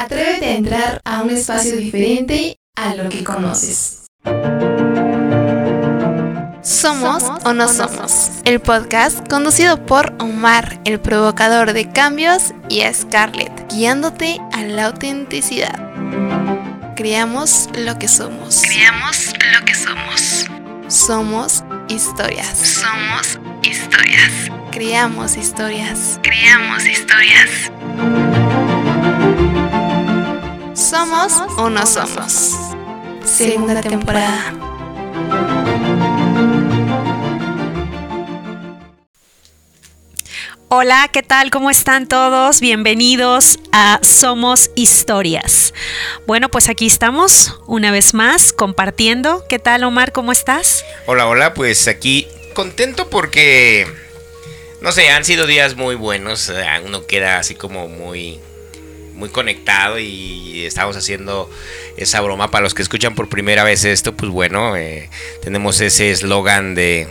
Atrévete a entrar a un espacio diferente a lo que conoces. Somos o no somos, el podcast conducido por Omar, el provocador de cambios, y a Scarlett, guiándote a la autenticidad. Creamos lo que somos. Creamos lo que somos. Somos historias. Somos historias. Creamos historias. Creamos historias. Somos o no somos. Segunda temporada. Hola, ¿qué tal? ¿Cómo están todos? Bienvenidos a Somos Historias. Bueno, pues aquí estamos una vez más compartiendo. ¿Qué tal, Omar? ¿Cómo estás? Hola, hola, pues aquí contento porque, no sé, han sido días muy buenos. Uno queda así como muy, muy conectado y estamos haciendo esa broma. Para los que escuchan por primera vez esto, pues bueno, eh, tenemos ese eslogan de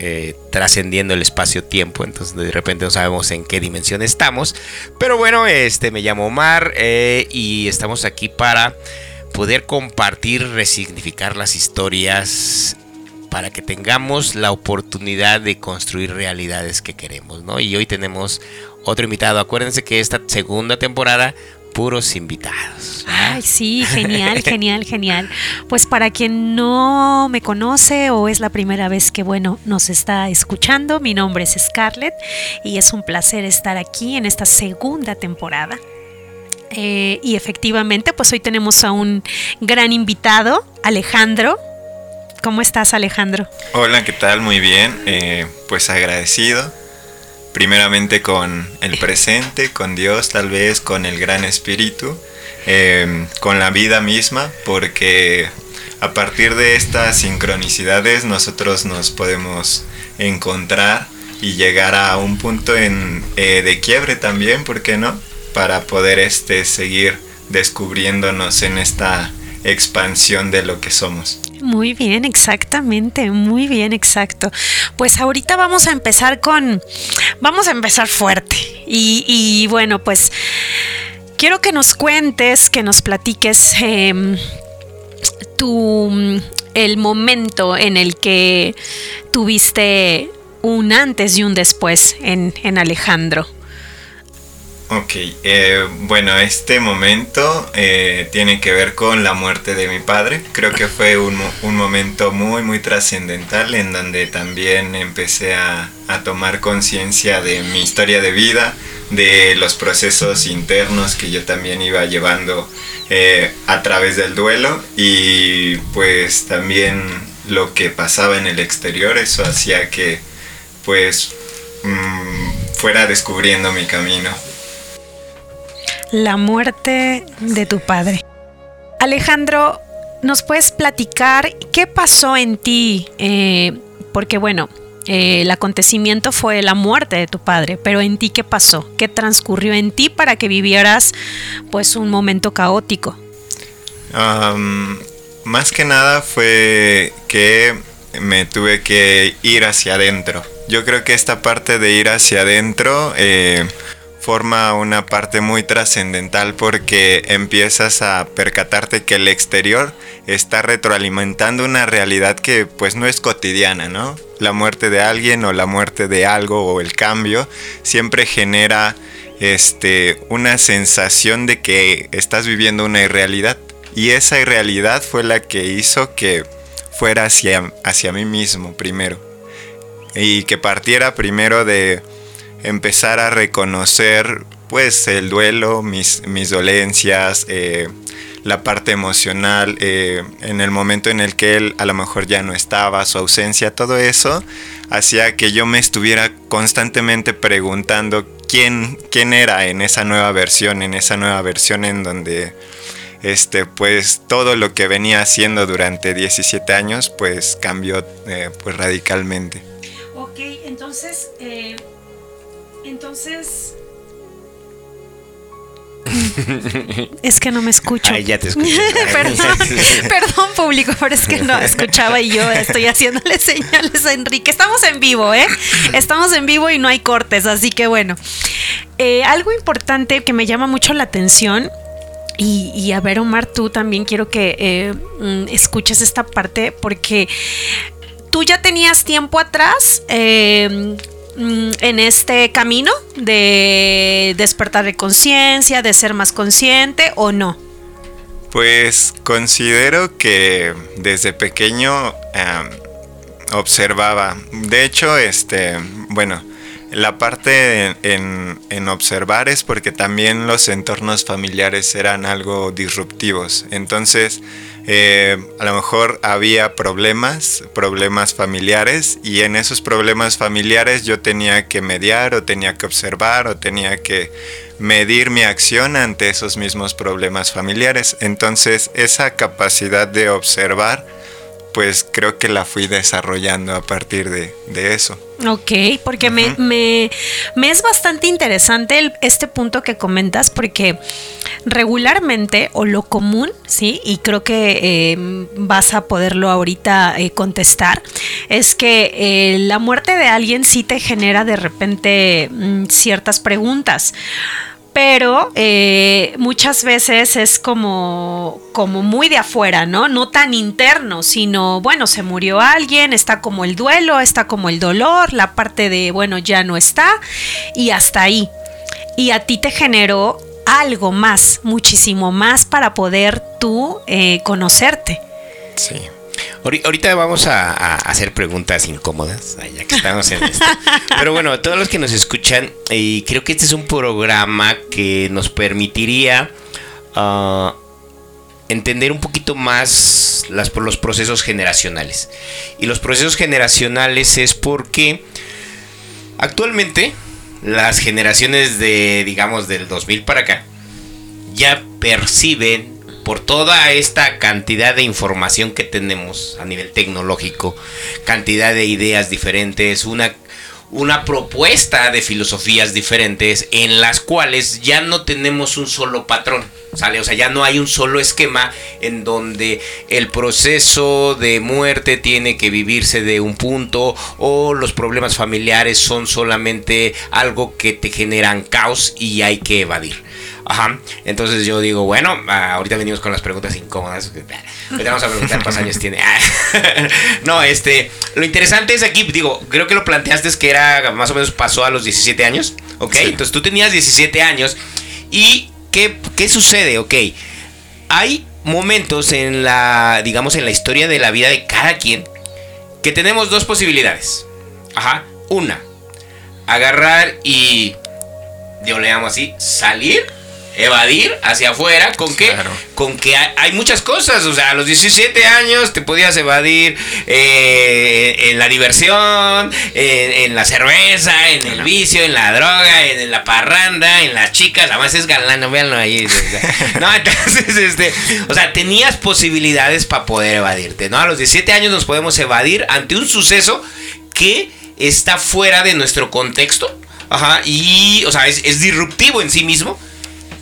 eh, trascendiendo el espacio-tiempo, entonces de repente no sabemos en qué dimensión estamos. Pero bueno, este me llamo Omar eh, y estamos aquí para poder compartir, resignificar las historias para que tengamos la oportunidad de construir realidades que queremos, ¿no? Y hoy tenemos otro invitado. Acuérdense que esta segunda temporada puros invitados. Ay, sí, genial, genial, genial. Pues para quien no me conoce o es la primera vez que, bueno, nos está escuchando, mi nombre es Scarlett y es un placer estar aquí en esta segunda temporada. Eh, y efectivamente, pues hoy tenemos a un gran invitado, Alejandro. ¿Cómo estás, Alejandro? Hola, ¿qué tal? Muy bien. Eh, pues agradecido. Primeramente con el presente, con Dios tal vez, con el Gran Espíritu, eh, con la vida misma, porque a partir de estas sincronicidades nosotros nos podemos encontrar y llegar a un punto en, eh, de quiebre también, ¿por qué no? Para poder este, seguir descubriéndonos en esta expansión de lo que somos. Muy bien, exactamente, muy bien, exacto. Pues ahorita vamos a empezar con, vamos a empezar fuerte. Y, y bueno, pues quiero que nos cuentes, que nos platiques em, tu, el momento en el que tuviste un antes y un después en, en Alejandro. Ok, eh, bueno, este momento eh, tiene que ver con la muerte de mi padre. Creo que fue un, un momento muy, muy trascendental en donde también empecé a, a tomar conciencia de mi historia de vida, de los procesos internos que yo también iba llevando eh, a través del duelo y pues también lo que pasaba en el exterior, eso hacía que pues mm, fuera descubriendo mi camino. La muerte de tu padre. Alejandro, ¿nos puedes platicar qué pasó en ti? Eh, porque bueno, eh, el acontecimiento fue la muerte de tu padre, pero en ti qué pasó? ¿Qué transcurrió en ti para que vivieras pues un momento caótico? Más que nada fue que me tuve que ir hacia adentro. Yo creo que esta parte de ir hacia adentro eh, forma una parte muy trascendental porque empiezas a percatarte que el exterior está retroalimentando una realidad que pues no es cotidiana, ¿no? La muerte de alguien o la muerte de algo o el cambio siempre genera este una sensación de que estás viviendo una irrealidad y esa irrealidad fue la que hizo que fuera hacia, hacia mí mismo primero y que partiera primero de empezar a reconocer pues el duelo, mis, mis dolencias, eh, la parte emocional, eh, en el momento en el que él a lo mejor ya no estaba, su ausencia, todo eso hacía que yo me estuviera constantemente preguntando quién, quién era en esa nueva versión, en esa nueva versión en donde este pues todo lo que venía haciendo durante 17 años pues cambió eh, pues radicalmente. Ok, entonces, entonces... Es que no me escucho. Ay, ya te escuché. perdón, perdón público, pero es que no escuchaba y yo estoy haciéndole señales a Enrique. Estamos en vivo, ¿eh? Estamos en vivo y no hay cortes, así que bueno. Eh, algo importante que me llama mucho la atención Y, a ver, Omar, tú también quiero que eh, mm, escuches esta parte porque tú ya tenías tiempo atrás eh, mm, en este camino de despertar de conciencia, de ser más consciente o no. Pues considero que desde pequeño em, observaba. De hecho, este, bueno, la parte en, observar es porque también los entornos familiares eran algo disruptivos. Entonces, eh, a lo mejor había problemas, problemas familiares, y en esos problemas familiares yo tenía que mediar o tenía que observar o tenía que medir mi acción ante esos mismos problemas familiares. Entonces, esa capacidad de observar, pues creo que la fui desarrollando a partir de, eso. Ok, porque me, me, es bastante interesante este punto que comentas, porque regularmente o lo común, ¿sí? Y creo que em, vas a poderlo ahorita eh, contestar, es que eh, la muerte de alguien sí te genera de repente mm, ciertas preguntas pero eh, muchas veces es como, como muy de afuera, ¿no? No tan interno, sino, bueno, se murió alguien, está como el duelo, está como el dolor, la parte de, bueno, ya no está, y hasta ahí. Y a ti te generó algo más, muchísimo más para poder tú eh, conocerte. Sí. Ahorita vamos a, hacer preguntas incómodas, ya que estamos en esto. Pero bueno, todos los que nos escuchan, y creo que este es un programa que nos permitiría ah, entender un poquito más las, los procesos generacionales. Y los procesos generacionales es porque actualmente las generaciones de, digamos, del 2000 para acá, ya perciben por toda esta cantidad de información que tenemos a nivel tecnológico, cantidad de ideas diferentes, una, una propuesta de filosofías diferentes en las cuales ya no tenemos un solo patrón. ¿Sale? O sea, ya no hay un solo esquema en donde el proceso de muerte tiene que vivirse de un punto o los problemas familiares son solamente algo que te generan caos y hay que evadir. Ajá. Entonces yo digo, bueno, ah, ahorita venimos con las preguntas incómodas. Ahorita vamos a preguntar cuántos años tiene. no, este, lo interesante es aquí, digo, creo que lo planteaste es que era más o menos pasó a los 17 años, ¿ok? Entonces tú tenías 17 años y ¿qué, ¿qué sucede? Ok, hay momentos en la, digamos, en la historia de la vida de cada quien que tenemos dos posibilidades. Ajá. Una, agarrar y, yo le llamo así, salir evadir hacia afuera con que con que hay, muchas cosas. O sea a los 17 años te podías evadir eh, en la diversión en, la cerveza en el vicio en la droga en, la parranda en las chicas. Además es galán no véanlo ahí no entonces este o sea tenías posibilidades para poder evadirte no a los 17 años nos podemos evadir ante un suceso que está fuera de nuestro contexto. Ajá, y, o sea, es, es disruptivo en sí mismo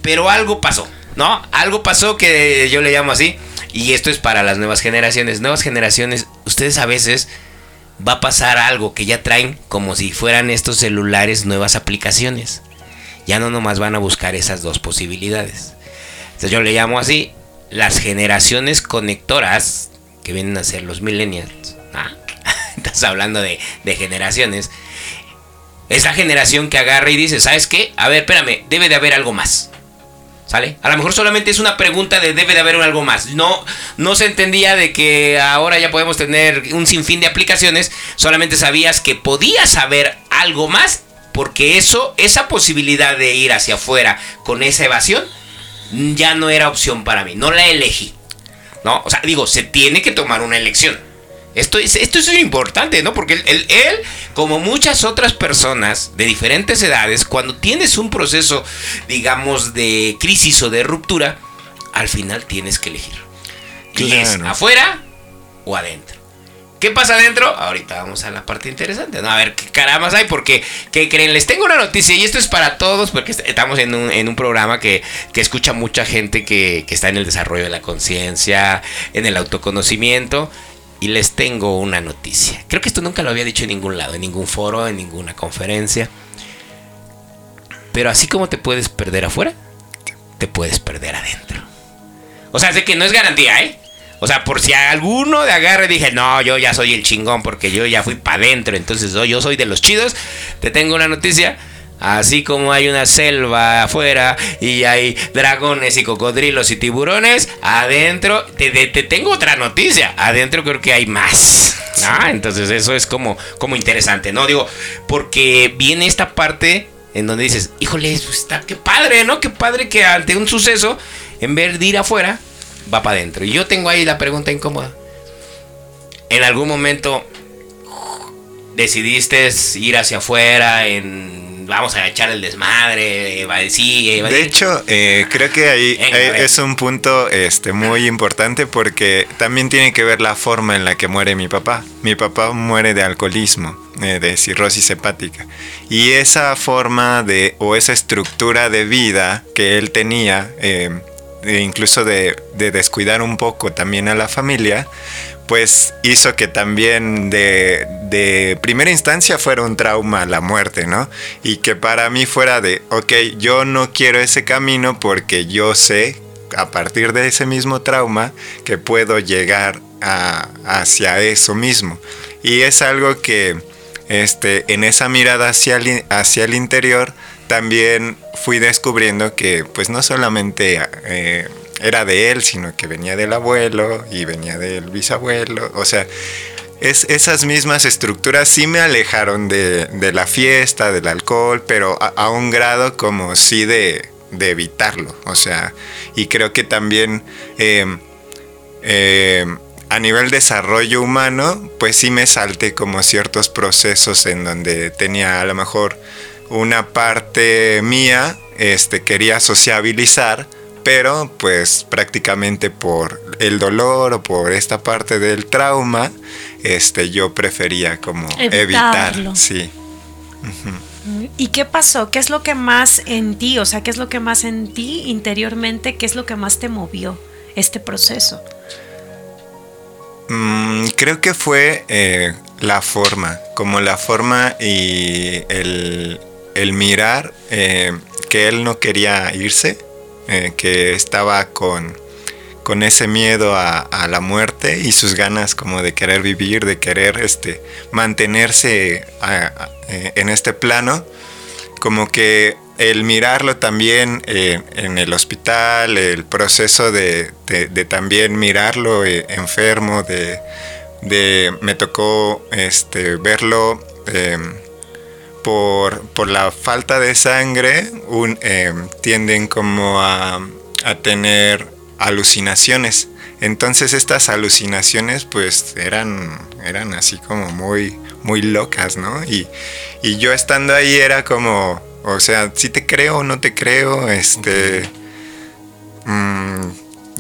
pero algo pasó, ¿no? Algo pasó que yo le llamo así. Y esto es para las nuevas generaciones. Nuevas generaciones, ustedes a veces va a pasar algo que ya traen como si fueran estos celulares nuevas aplicaciones. Ya no nomás van a buscar esas dos posibilidades. Entonces yo le llamo así las generaciones conectoras que vienen a ser los millennials. Ah, estás hablando de, de generaciones. Es la generación que agarra y dice, ¿sabes qué? A ver, espérame, debe de haber algo más. ¿Sale? A lo mejor solamente es una pregunta de debe de haber algo más. No, no se entendía de que ahora ya podemos tener un sinfín de aplicaciones. Solamente sabías que podías saber algo más. Porque eso, esa posibilidad de ir hacia afuera con esa evasión, ya no era opción para mí. No la elegí. ¿No? O sea, digo, se tiene que tomar una elección. Esto es, esto es importante, ¿no? Porque él, él, como muchas otras personas de diferentes edades, cuando tienes un proceso, digamos, de crisis o de ruptura, al final tienes que elegir. Y es afuera o adentro. ¿Qué pasa adentro? Ahorita vamos a la parte interesante. ¿no? A ver qué caramas hay, porque, ¿qué creen? Les tengo una noticia y esto es para todos, porque estamos en un, en un programa que, que, escucha mucha gente que, que está en el desarrollo de la conciencia, en el autoconocimiento y les tengo una noticia. Creo que esto nunca lo había dicho en ningún lado, en ningún foro, en ninguna conferencia. Pero así como te puedes perder afuera, te puedes perder adentro. O sea, sé que no es garantía, ¿eh? O sea, por si alguno de agarre dije, no, yo ya soy el chingón porque yo ya fui para adentro, entonces yo soy de los chidos, te tengo una noticia. Así como hay una selva afuera y hay dragones y cocodrilos y tiburones, adentro te, te, tengo otra noticia. Adentro creo que hay más. Ah, entonces eso es como, como interesante, ¿no? Digo, porque viene esta parte en donde dices, híjole, está, qué padre, ¿no? Qué padre que ante un suceso, en vez de ir afuera, va para adentro. Y yo tengo ahí la pregunta incómoda. ¿En algún momento decidiste ir hacia afuera en vamos a echar el desmadre, va a decir, De hecho, eh, creo que ahí es un punto este, muy importante porque también tiene que ver la forma en la que muere mi papá. Mi papá muere de alcoholismo, eh, de cirrosis hepática. Y esa forma de, o esa estructura de vida que él tenía, eh, incluso de, de descuidar un poco también a la familia, pues hizo que también de, primera instancia fuera un trauma la muerte, ¿no? Y que para mí fuera de, ok, yo no quiero ese camino porque yo sé a partir de ese mismo trauma que puedo llegar hacia eso mismo. Y es algo que este, en esa mirada hacia el, hacia el interior también fui descubriendo que pues no solamente... Eh, era de él, sino que venía del abuelo y venía del bisabuelo. O sea, es, esas mismas estructuras sí me alejaron de, la fiesta, del alcohol, pero a, un grado como sí de, evitarlo. O sea, y creo que también em, em, a nivel desarrollo humano, pues sí me salté como ciertos procesos en donde tenía a lo mejor una parte mía, este, quería sociabilizar pero pues prácticamente por el dolor o por esta parte del trauma, este, yo prefería como evitarlo. sí. ¿Y qué pasó? ¿Qué es lo que más en ti, o sea, qué es lo que más en ti interiormente, qué es lo que más te movió este proceso? Mm, creo que fue eh, la forma, como la forma y el, mirar eh, que él no quería irse eh, que estaba con, con ese miedo a, la muerte y sus ganas como de querer vivir, de querer este, mantenerse eh, en este plano, como que el mirarlo también en el hospital, el proceso de, también mirarlo enfermo, de, me tocó este, verlo por, la falta de sangre em, tienden como a, tener alucinaciones. Entonces estas alucinaciones pues eran, eran así como muy, muy locas, ¿no? Y, yo estando ahí era como, o sea, si te creo o no te creo, este... Mm,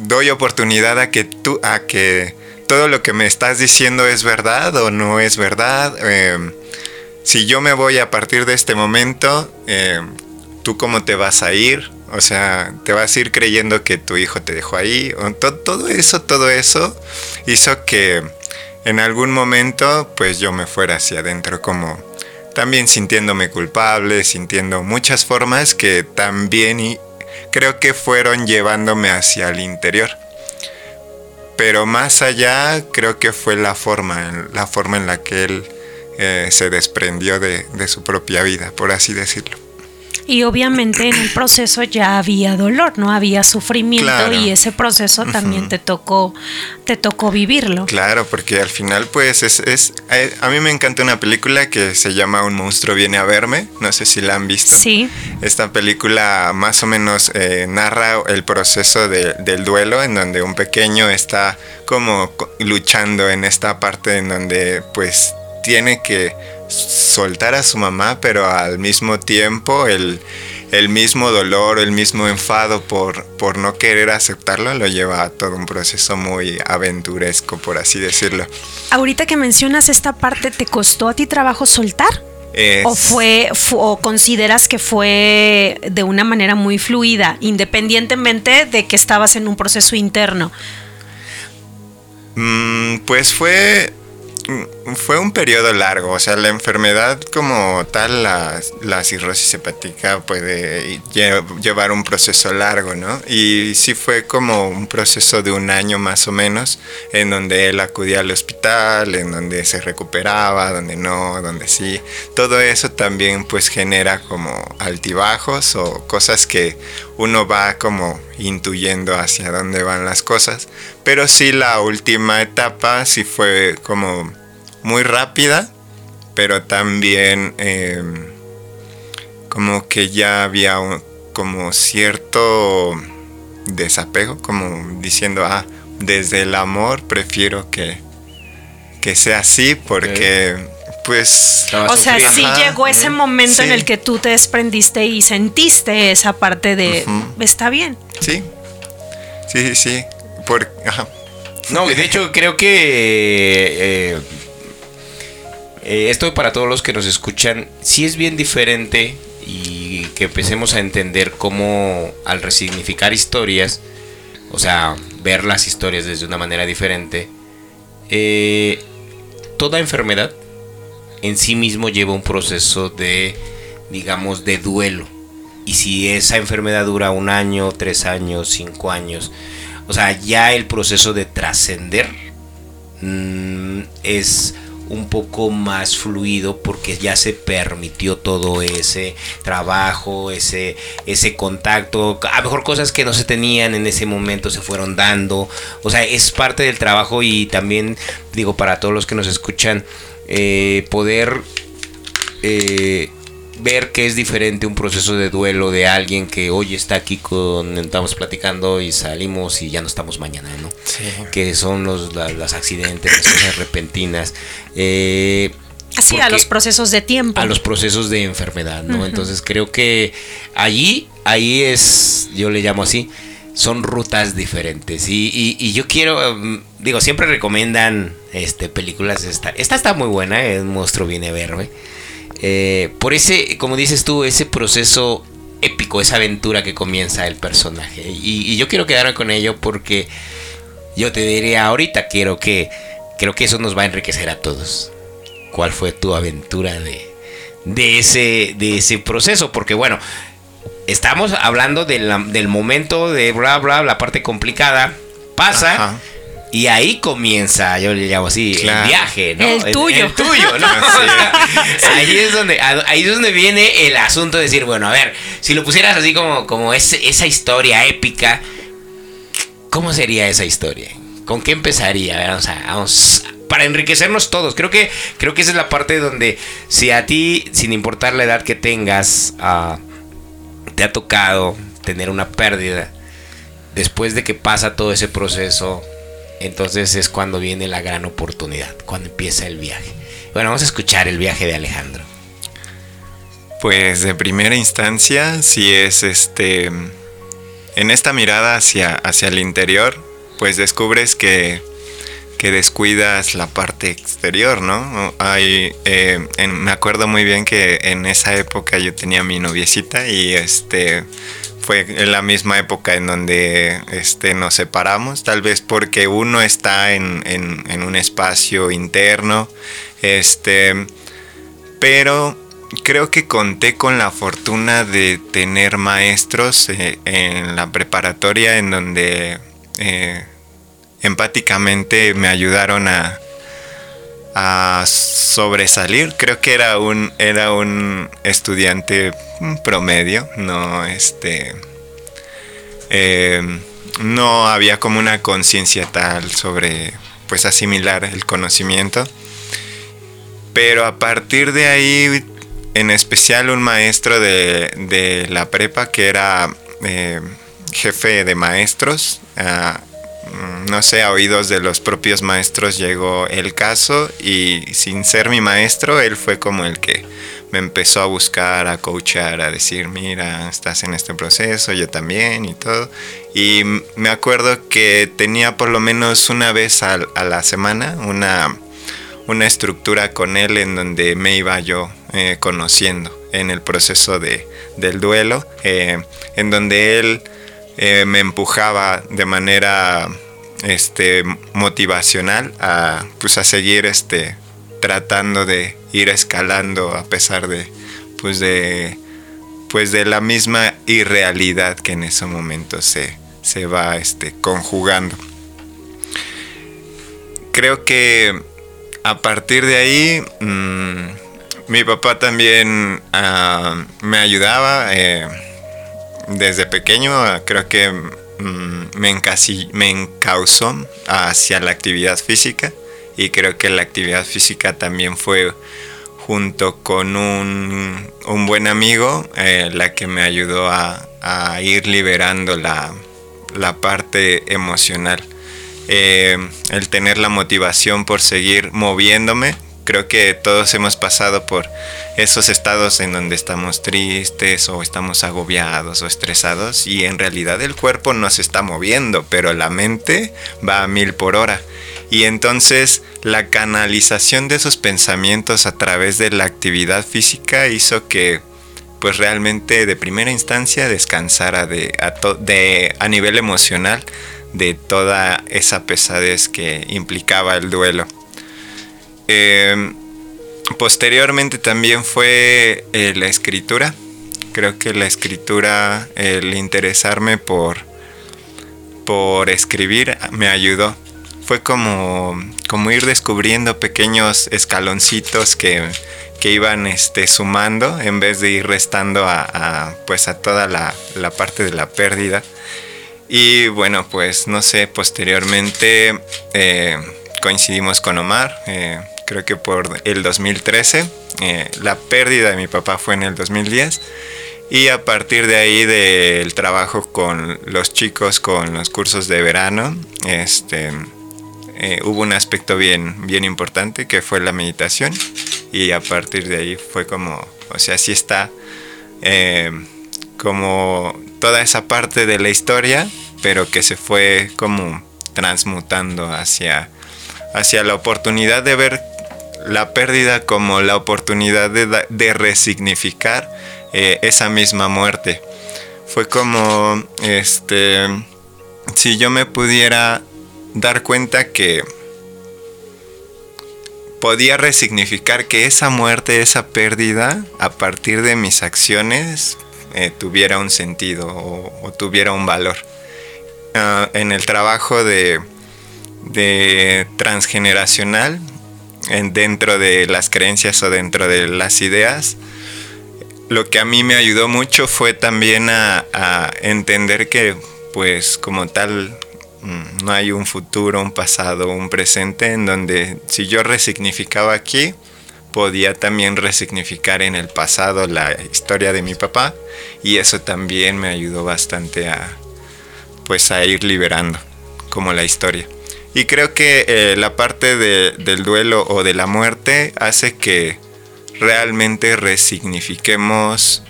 doy oportunidad a que tú, a que todo lo que me estás diciendo es verdad o no es verdad. Em, si yo me voy a partir de este momento, eh, ¿tú cómo te vas a ir? O sea, te vas a ir creyendo que tu hijo te dejó ahí. Todo, eso, todo eso hizo que en algún momento pues yo me fuera hacia adentro como también sintiéndome culpable, sintiendo muchas formas que también y creo que fueron llevándome hacia el interior. Pero más allá creo que fue la forma, la forma en la que él eh, se desprendió de, su propia vida, por así decirlo. Y obviamente en el proceso ya había dolor, no había sufrimiento y ese proceso también te tocó te tocó vivirlo. Claro, porque al final pues es, es a mí me encanta una película que se llama Un monstruo viene a verme, no sé si la han visto. Sí. Esta película más o menos eh, narra el proceso del duelo en donde un pequeño está como luchando en esta parte en donde pues tiene que soltar a su mamá, pero al mismo tiempo el, mismo dolor, el mismo enfado por, por no querer aceptarlo lo lleva a todo un proceso muy aventuresco, por así decirlo. Ahorita que mencionas esta parte, ¿te costó a ti trabajo soltar? ¿O fue, o consideras que fue de una manera muy fluida, independientemente de que estabas en un proceso interno? Mm, pues fue fue un periodo largo, o sea, la enfermedad como tal, la, cirrosis hepática puede lle- llevar un proceso largo, ¿no? Y sí fue como un proceso de un año más o menos, en donde él acudía al hospital, en donde se recuperaba, donde no, donde sí. Todo eso también pues genera como altibajos o cosas que uno va como intuyendo hacia dónde van las cosas. Pero sí la última etapa sí fue como muy rápida, pero también eh, como que ya había un- como cierto desapego, como diciendo, ah, desde el amor prefiero que, que sea así porque pues... O sea, sufriendo. sí Ajá, llegó ese momento en el que tú te desprendiste y sentiste esa parte de está bien. Sí, sí, sí, sí. Por, ajá. No, de hecho creo que eh, eh, esto para todos los que nos escuchan, sí es bien diferente y que empecemos a entender cómo al resignificar historias, o sea, ver las historias desde una manera diferente, eh, toda enfermedad en sí mismo lleva un proceso de, digamos, de duelo. Y si esa enfermedad dura un año, tres años, cinco años, o sea, ya el proceso de trascender mm, es un poco más fluido porque ya se permitió todo ese trabajo, ese, ese contacto, a lo mejor cosas que no se tenían en ese momento se fueron dando, o sea, es parte del trabajo y también digo para todos los que nos escuchan, eh, poder eh, ver que es diferente un proceso de duelo de alguien que hoy está aquí con estamos platicando y salimos y ya no estamos mañana, ¿no? Que son los la- los accidentes, las cosas repentinas. eh, Así a los procesos de tiempo. a los procesos de enfermedad, ¿no? Entonces creo que allí, ahí es, yo le llamo así, son rutas diferentes. Y, y- yo quiero, mm, digo, siempre recomiendan este, películas. Esta, esta está muy buena, El monstruo viene a verme. Eh, por ese, como dices tú, ese proceso épico, esa aventura que comienza el personaje. Y, y yo quiero quedarme con ello porque yo te diría ahorita, quiero que, creo que eso nos va a enriquecer a todos. ¿Cuál fue tu aventura de, de, ese, de ese proceso? Porque bueno, estamos hablando de la- del momento de bla, bla, la parte complicada. Pasa. Ajá. Y ahí comienza, yo le llamo así, Claro. el viaje, ¿no? El tuyo. El, tuyo, ¿no? ahí es donde, ahí es donde viene el asunto de decir, bueno, a ver, si lo pusieras así como, como ese- esa historia épica, ¿cómo sería esa historia? ¿Con qué empezaría? A ver, Vamos a, vamos para enriquecernos todos. Creo que, creo que esa es la parte donde si a ti, sin importar la edad que tengas, ah, te ha tocado tener una pérdida, después de que pasa todo ese proceso, entonces es cuando viene la gran oportunidad, cuando empieza el viaje. Bueno, vamos a escuchar el viaje de Alejandro. Pues de primera instancia, si es este. En esta mirada hacia, hacia el interior, pues descubres que, que descuidas la parte exterior, ¿no? Hay, eh, en- me acuerdo muy bien que en esa época yo tenía mi noviecita y este fue en la misma época en donde este, nos separamos, tal vez porque uno está en, en- en un espacio interno, este, pero creo que conté con la fortuna de tener maestros eh, en la preparatoria en donde eh, empáticamente me ayudaron a, a sobresalir. Creo que era un, era un estudiante promedio, no este. eh, no había como una conciencia tal sobre pues asimilar el conocimiento. Pero a partir de ahí, en especial un maestro de, de la prepa que era eh, jefe de maestros, ah, no sé, a oídos de los propios maestros llegó el caso y sin ser mi maestro, él fue como el que me empezó a buscar, a coachar, a decir, mira, estás en este proceso, yo también y todo. Y me acuerdo que tenía por lo menos una vez a la semana una una estructura con él en donde me iba yo eh, conociendo en el proceso de, del duelo, eh, en donde él eh, me empujaba de manera este motivacional a pues a seguir este tratando de ir escalando a pesar de pues de pues de la misma irrealidad que en ese momento se, se va este, conjugando. Creo que a partir de ahí mm, mi papá también ah, me ayudaba eh, desde pequeño, creo que mm, me, me encauzó hacia la actividad física y creo que la actividad física también fue junto con un, buen amigo, eh, la que me ayudó a, ir liberando la, parte emocional. Eh, el tener la motivación por seguir moviéndome. Creo que todos hemos pasado por esos estados en donde estamos tristes o estamos agobiados o estresados y en realidad el cuerpo no se está moviendo, pero la mente va a mil por hora. Y entonces la canalización de esos pensamientos a través de la actividad física hizo que pues realmente de primera instancia descansara de, a, nivel emocional de toda esa pesadez que implicaba el duelo. Em, posteriormente también fue eh, la escritura. Creo que la escritura, el interesarme por, por escribir me ayudó fue como, como ir descubriendo pequeños escaloncitos que, iban este, sumando en vez de ir restando a, pues a toda la, parte de la pérdida. Y bueno, pues no sé, posteriormente eh, coincidimos con Omar, eh, creo que por el 2013, eh, la pérdida de mi papá fue en el 2010. Y a partir de ahí del trabajo con los chicos, con los cursos de verano, este, eh, hubo un aspecto bien, bien importante que fue la meditación y a partir de ahí fue como, o sea, sí está eh, como toda esa parte de la historia, pero que se fue como transmutando hacia, hacia la oportunidad de ver la pérdida como la oportunidad de, resignificar eh, esa misma muerte. Fue como, este, si yo me pudiera dar cuenta que podía resignificar que esa muerte, esa pérdida, a partir de mis acciones, eh, tuviera un sentido o, tuviera un valor. Ah, en el trabajo de, de transgeneracional, en, dentro de las creencias o dentro de las ideas, lo que a mí me ayudó mucho fue también a, entender que, pues, como tal, Mm, no hay un futuro, un pasado, un presente en donde si yo resignificaba aquí, podía también resignificar en el pasado la historia de mi papá y eso también me ayudó bastante a pues a ir liberando como la historia. Y creo que eh, la parte del duelo o de la muerte hace que realmente resignifiquemos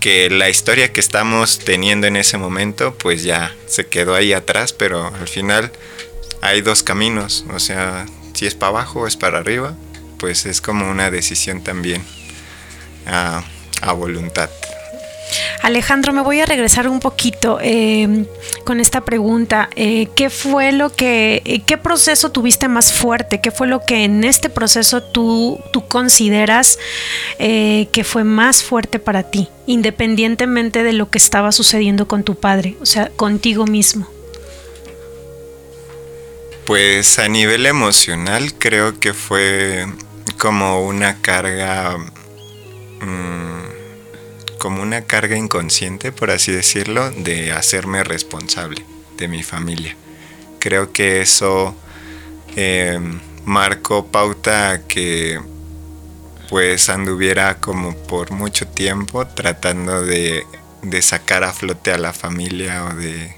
que la historia que estamos teniendo en ese momento pues ya se quedó ahí atrás, pero al final hay dos caminos, o sea, si es para abajo o es para arriba, pues es como una decisión también a, voluntad. Alejandro, me voy a regresar un poquito eh, con esta pregunta. Eh, ¿Qué fue lo que, eh, qué proceso tuviste más fuerte? ¿Qué fue lo que en este proceso tú, tú consideras que fue más fuerte para ti, independientemente de lo que estaba sucediendo con tu padre, o sea, contigo mismo? Pues a nivel emocional creo que fue como una carga... Mm, como una carga inconsciente, por así decirlo, de hacerme responsable de mi familia. Creo que eso eh, marcó pauta que pues anduviera como por mucho tiempo tratando de, sacar a flote a la familia o de,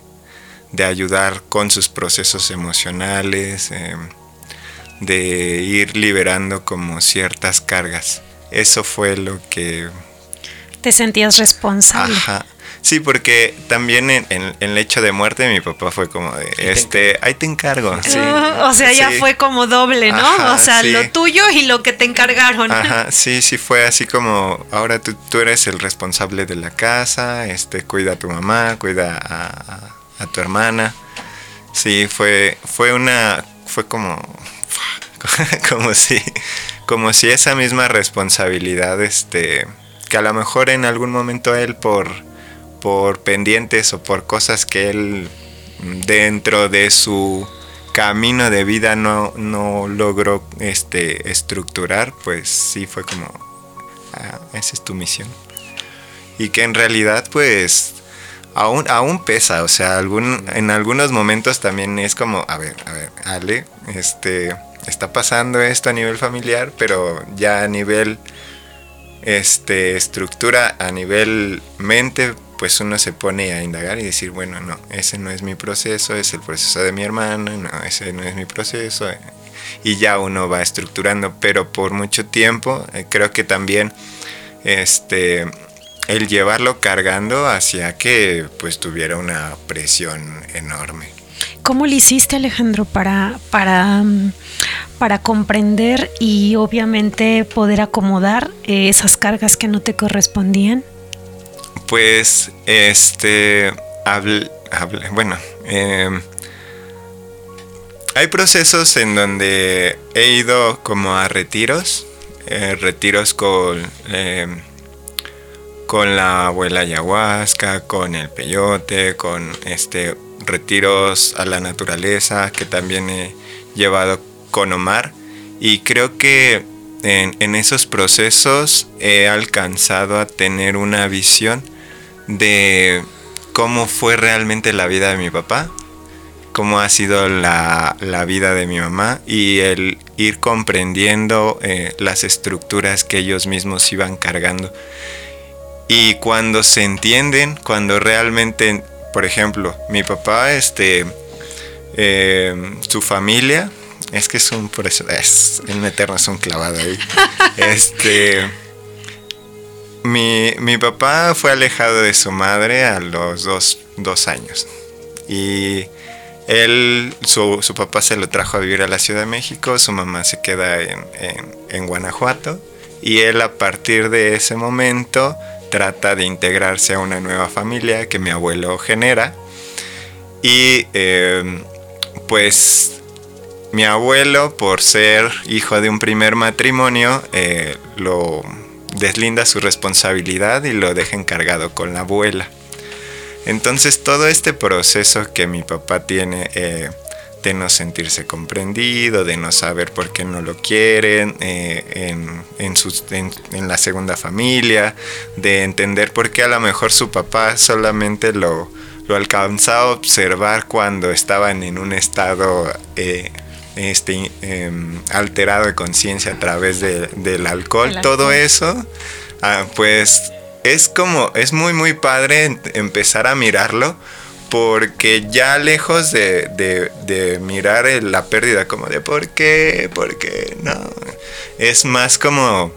ayudar con sus procesos emocionales, eh, de ir liberando como ciertas cargas. Eso fue lo que te sentías responsable. Ajá. Sí, porque también en, el hecho de muerte mi papá fue como de, este, ahí te encargo. Sí. o sea, ya fue como doble, ¿no? o sea, lo tuyo y lo que te encargaron. Ajá, sí, sí fue así como, ahora tú, tú eres el responsable de la casa, este, cuida a tu mamá, cuida a, tu hermana. Sí, fue, fue una, fue como, como si, como si esa misma responsabilidad, este, que a lo mejor en algún momento él por, por pendientes o por cosas que él dentro de su camino de vida no, no logró este, estructurar, pues sí fue como, ah, esa es tu misión. Y que en realidad pues aún, aún pesa, o sea, algún, en algunos momentos también es como, a ver, a ver, Ale, este, está pasando esto a nivel familiar, pero ya a nivel este, estructura, a nivel mente, pues uno se pone a indagar y decir, bueno, no, ese no es mi proceso, es el proceso de mi hermano, no, ese no es mi proceso. Y ya uno va estructurando, pero por mucho tiempo eh, creo que también este, el llevarlo cargando hacía que pues tuviera una presión enorme. ¿Cómo le hiciste Alejandro para, para, mm, para comprender y obviamente poder acomodar eh, esas cargas que no te correspondían? Pues, este, hable, bueno, em, hay procesos en donde he ido como a retiros, eh, retiros con, em, con la abuela ayahuasca, con el peyote, con este retiros a la naturaleza que también he llevado con Omar y creo que en, esos procesos he alcanzado a tener una visión de cómo fue realmente la vida de mi papá, cómo ha sido la, vida de mi mamá y el ir comprendiendo eh, las estructuras que ellos mismos iban cargando. Y cuando se entienden, cuando realmente, por ejemplo, mi papá, este, eh, su familia, es que es un, es, el meternos un clavado ahí. este mi, mi, papá fue alejado de su madre a los dos, años. Y él, su, su, papá se lo trajo a vivir a la Ciudad de México, su mamá se queda en, en, Guanajuato. Y él a partir de ese momento trata de integrarse a una nueva familia que mi abuelo genera. Y em, pues mi abuelo, por ser hijo de un primer matrimonio, eh, lo deslinda su responsabilidad y lo deja encargado con la abuela. Entonces todo este proceso que mi papá tiene eh, de no sentirse comprendido, de no saber por qué no lo quieren eh, en, en, la segunda familia, de entender por qué a lo mejor su papá solamente lo, lo alcanzaba a observar cuando estaban en un estado este, em, alterado de conciencia a través del alcohol, todo eso, ah, pues es como, es muy muy padre empezar a mirarlo porque ya lejos de, mirar la pérdida como de por qué, por qué, no, es más como,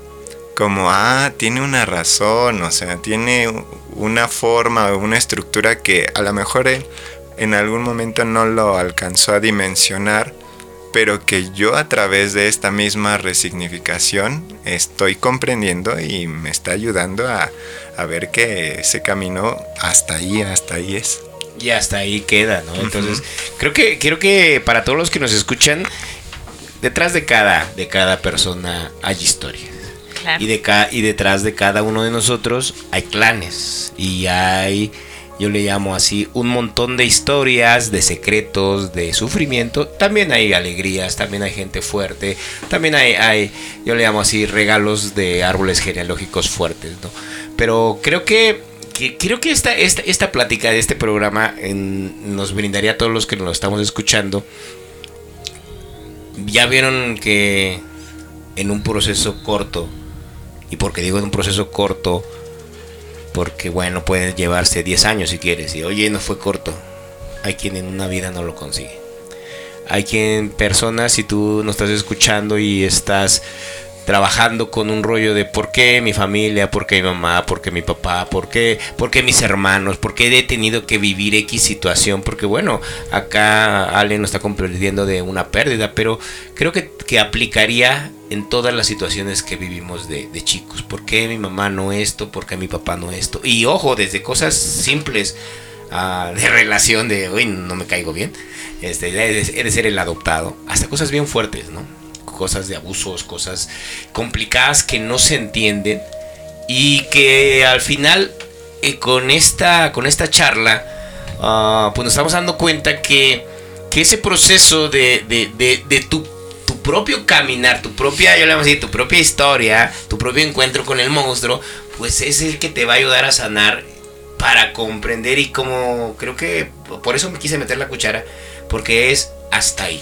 como, ah, tiene una razón, o sea, tiene una forma, una estructura que a lo mejor en algún momento no lo alcanzó a dimensionar pero que yo a través de esta misma resignificación estoy comprendiendo y me está ayudando a, ver que ese camino hasta ahí, hasta ahí es. Y hasta ahí queda, ¿no? Entonces, creo que, creo que para todos los que nos escuchan, detrás de cada, de cada persona hay historia. Y, de y detrás de cada uno de nosotros hay clanes y hay yo le llamo así, un montón de historias, de secretos, de sufrimiento. También hay alegrías, también hay gente fuerte, también hay, yo le llamo así, regalos de árboles genealógicos fuertes, ¿no? Pero creo que, creo que esta, esta, esta plática de este programa nos brindaría a todos los que nos estamos escuchando. Ya vieron que en un proceso corto, y porque digo en un proceso corto, porque bueno, puede llevarse 10 años si quieres. Y oye, no fue corto. Hay quien en una vida no lo consigue. Hay quien, personas, si tú no estás escuchando y estás trabajando con un rollo de por qué mi familia, por qué mi mamá, por qué mi papá, por qué, por qué mis hermanos, por qué he tenido que vivir X situación, porque bueno, acá Ale nos está comprendiendo de una pérdida, pero creo que, que aplicaría en todas las situaciones que vivimos de, de, chicos. ¿Por qué mi mamá no esto? ¿Por qué mi papá no esto? Y ojo, desde cosas simples ah, de relación, de, uy, no me caigo bien, este, he de ser el adoptado, hasta cosas bien fuertes, ¿no? Cosas de abusos, cosas complicadas que no se entienden y que al final eh, con, esta, con esta charla, ah, pues nos estamos dando cuenta que, que ese proceso de, de, de, tu, tu, propio caminar, tu propia, yo le decir, tu propia historia, tu propio encuentro con el monstruo, pues es el que te va a ayudar a sanar para comprender y como creo que por eso me quise meter la cuchara, porque es hasta ahí.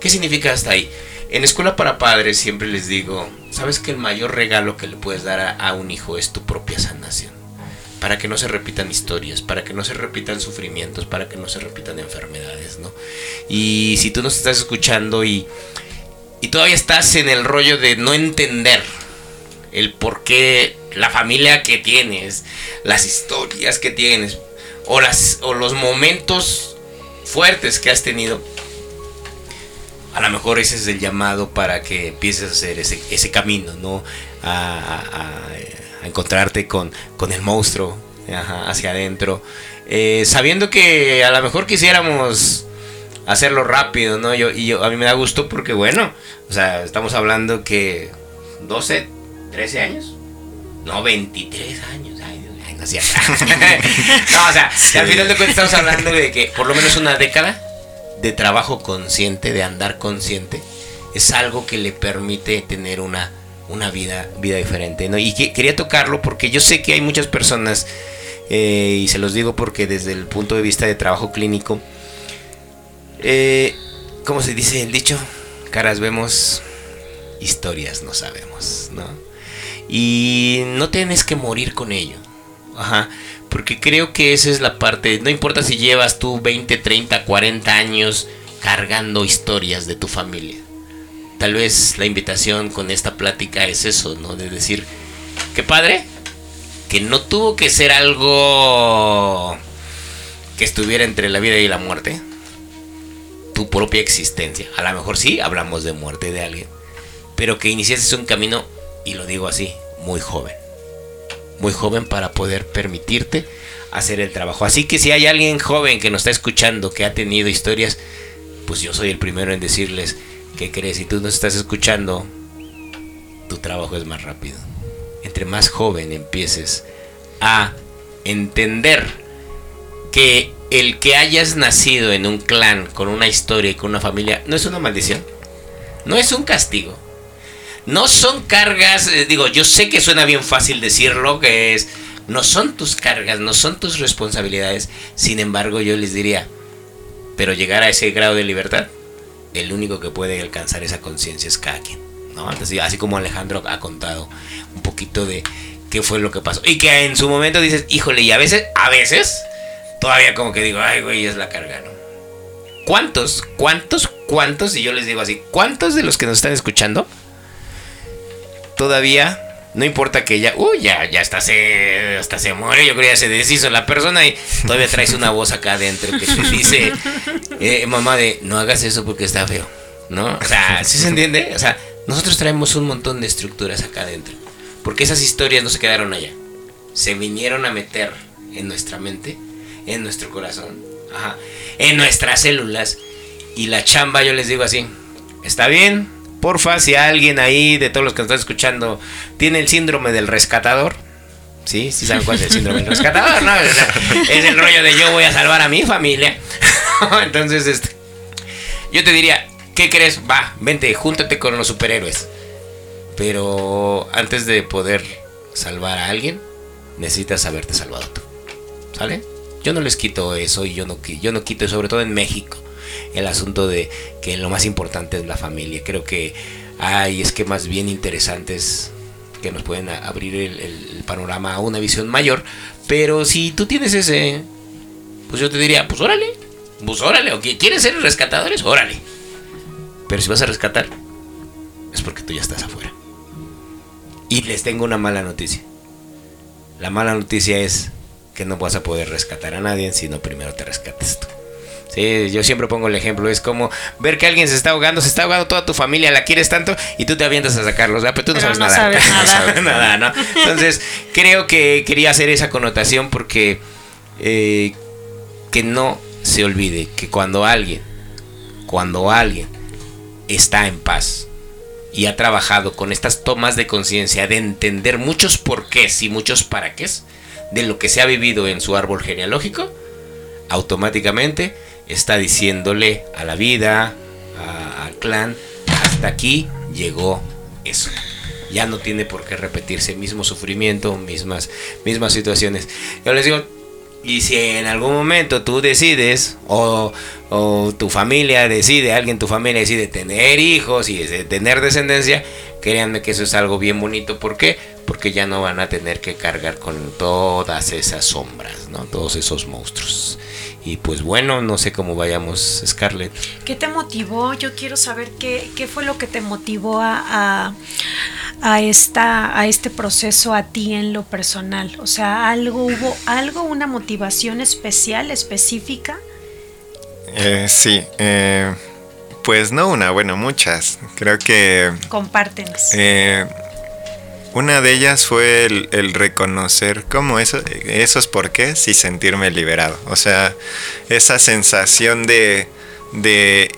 ¿Qué significa hasta ahí? En escuela para padres siempre les digo, sabes que el mayor regalo que le puedes dar a, un hijo es tu propia sanación. Para que no se repitan historias, para que no se repitan sufrimientos, para que no se repitan enfermedades, ¿no? Y si tú nos estás escuchando y, todavía estás en el rollo de no entender el por qué la familia que tienes, las historias que tienes, o, las, o los momentos fuertes que has tenido, a lo mejor ese es el llamado para que empieces a hacer ese, ese camino, ¿no? A, encontrarte con, con, el monstruo hacia adentro. Eh, sabiendo que a lo mejor quisiéramos hacerlo rápido, ¿no? Yo, y yo, a mí me da gusto porque, bueno, o sea, estamos hablando que 12, 13 años. No, 23 años. Ay, ay no, no, o sea, al final de cuentas estamos hablando de que por lo menos una década de trabajo consciente, de andar consciente, es algo que le permite tener una, una vida, vida diferente. ¿no? Y quería tocarlo porque yo sé que hay muchas personas, eh, y se los digo porque desde el punto de vista de trabajo clínico, eh, ¿cómo se dice el dicho? Caras vemos, historias no sabemos, ¿no? Y no tienes que morir con ello. Ajá. Porque creo que esa es la parte, no importa si llevas tú 20, 30, 40 años cargando historias de tu familia. Tal vez la invitación con esta plática es eso, ¿no? De decir, qué padre, que no tuvo que ser algo que estuviera entre la vida y la muerte. Tu propia existencia. A lo mejor sí, hablamos de muerte de alguien. Pero que iniciaste un camino, y lo digo así, muy joven muy joven para poder permitirte hacer el trabajo. Así que si hay alguien joven que nos está escuchando, que ha tenido historias, pues yo soy el primero en decirles que crees, si tú nos estás escuchando, tu trabajo es más rápido. Entre más joven empieces a entender que el que hayas nacido en un clan, con una historia y con una familia, no es una maldición, no es un castigo, no son cargas, eh, digo, yo sé que suena bien fácil decirlo, que es, no son tus cargas, no son tus responsabilidades. Sin embargo, yo les diría, pero llegar a ese grado de libertad, el único que puede alcanzar esa conciencia es cada quien. ¿no? Así, así como Alejandro ha contado un poquito de qué fue lo que pasó. Y que en su momento dices, híjole, y a veces, a veces, todavía como que digo, ay, güey, es la carga, ¿no? ¿Cuántos, cuántos, cuántos, y yo les digo así, cuántos de los que nos están escuchando todavía no importa que ya, uy, ya, ya hasta se, hasta se muere, yo creo que ya se deshizo la persona y todavía traes una voz acá adentro que te dice, eh, mamá, de no hagas eso porque está feo, ¿no? O sea, ¿sí se entiende? O sea, nosotros traemos un montón de estructuras acá adentro, porque esas historias no se quedaron allá, se vinieron a meter en nuestra mente, en nuestro corazón, ajá, en nuestras células y la chamba, yo les digo así, está bien, Porfa, si alguien ahí de todos los que nos están escuchando tiene el síndrome del rescatador, ¿sí? ¿Sí saben cuál es el síndrome del rescatador? ¿no? es el rollo de yo voy a salvar a mi familia. Entonces, este, yo te diría, ¿qué crees? Va, vente, júntate con los superhéroes. Pero antes de poder salvar a alguien, necesitas haberte salvado tú. ¿Sale? Yo no les quito eso y yo no, yo no quito, sobre todo en México el asunto de que lo más importante es la familia. Creo que hay esquemas bien interesantes que nos pueden abrir el, panorama a una visión mayor. Pero si tú tienes ese, pues yo te diría, pues órale, pues órale, o quieres ser rescatadores, órale. Pero si vas a rescatar, es porque tú ya estás afuera. Y les tengo una mala noticia. La mala noticia es que no vas a poder rescatar a nadie si no primero te rescates tú. Sí, yo siempre pongo el ejemplo, es como ver que alguien se está ahogando, se está ahogando toda tu familia, la quieres tanto y tú te avientas a sacarlos, pero tú no sabes nada. no sabes nada, ¿no? Entonces, creo que quería hacer esa connotación porque eh, que no se olvide que cuando alguien, cuando alguien está en paz y ha trabajado con estas tomas de conciencia de entender muchos porqués y muchos para qué de lo que se ha vivido en su árbol genealógico, automáticamente está diciéndole a la vida, al clan, hasta aquí llegó eso. Ya no tiene por qué repetirse mismo sufrimiento, mismas, mismas situaciones. Yo les digo, y si en algún momento tú decides, o, tu familia decide, alguien tu familia decide tener hijos y tener descendencia, créanme que eso es algo bien bonito. ¿Por qué? Porque ya no van a tener que cargar con todas esas sombras, ¿no? Todos esos monstruos. Y pues bueno, no sé cómo vayamos, Scarlett. ¿Qué te motivó? Yo quiero saber qué, qué fue lo que te motivó a, a, esta, a este proceso a ti en lo personal. O sea, algo hubo, algo, una motivación especial, específica. Eh, sí, eh, pues no una, bueno, muchas. Creo que... Compártenos. Eh, una de ellas fue el, reconocer como eso, esos porqués y sentirme liberado. O sea, esa sensación de,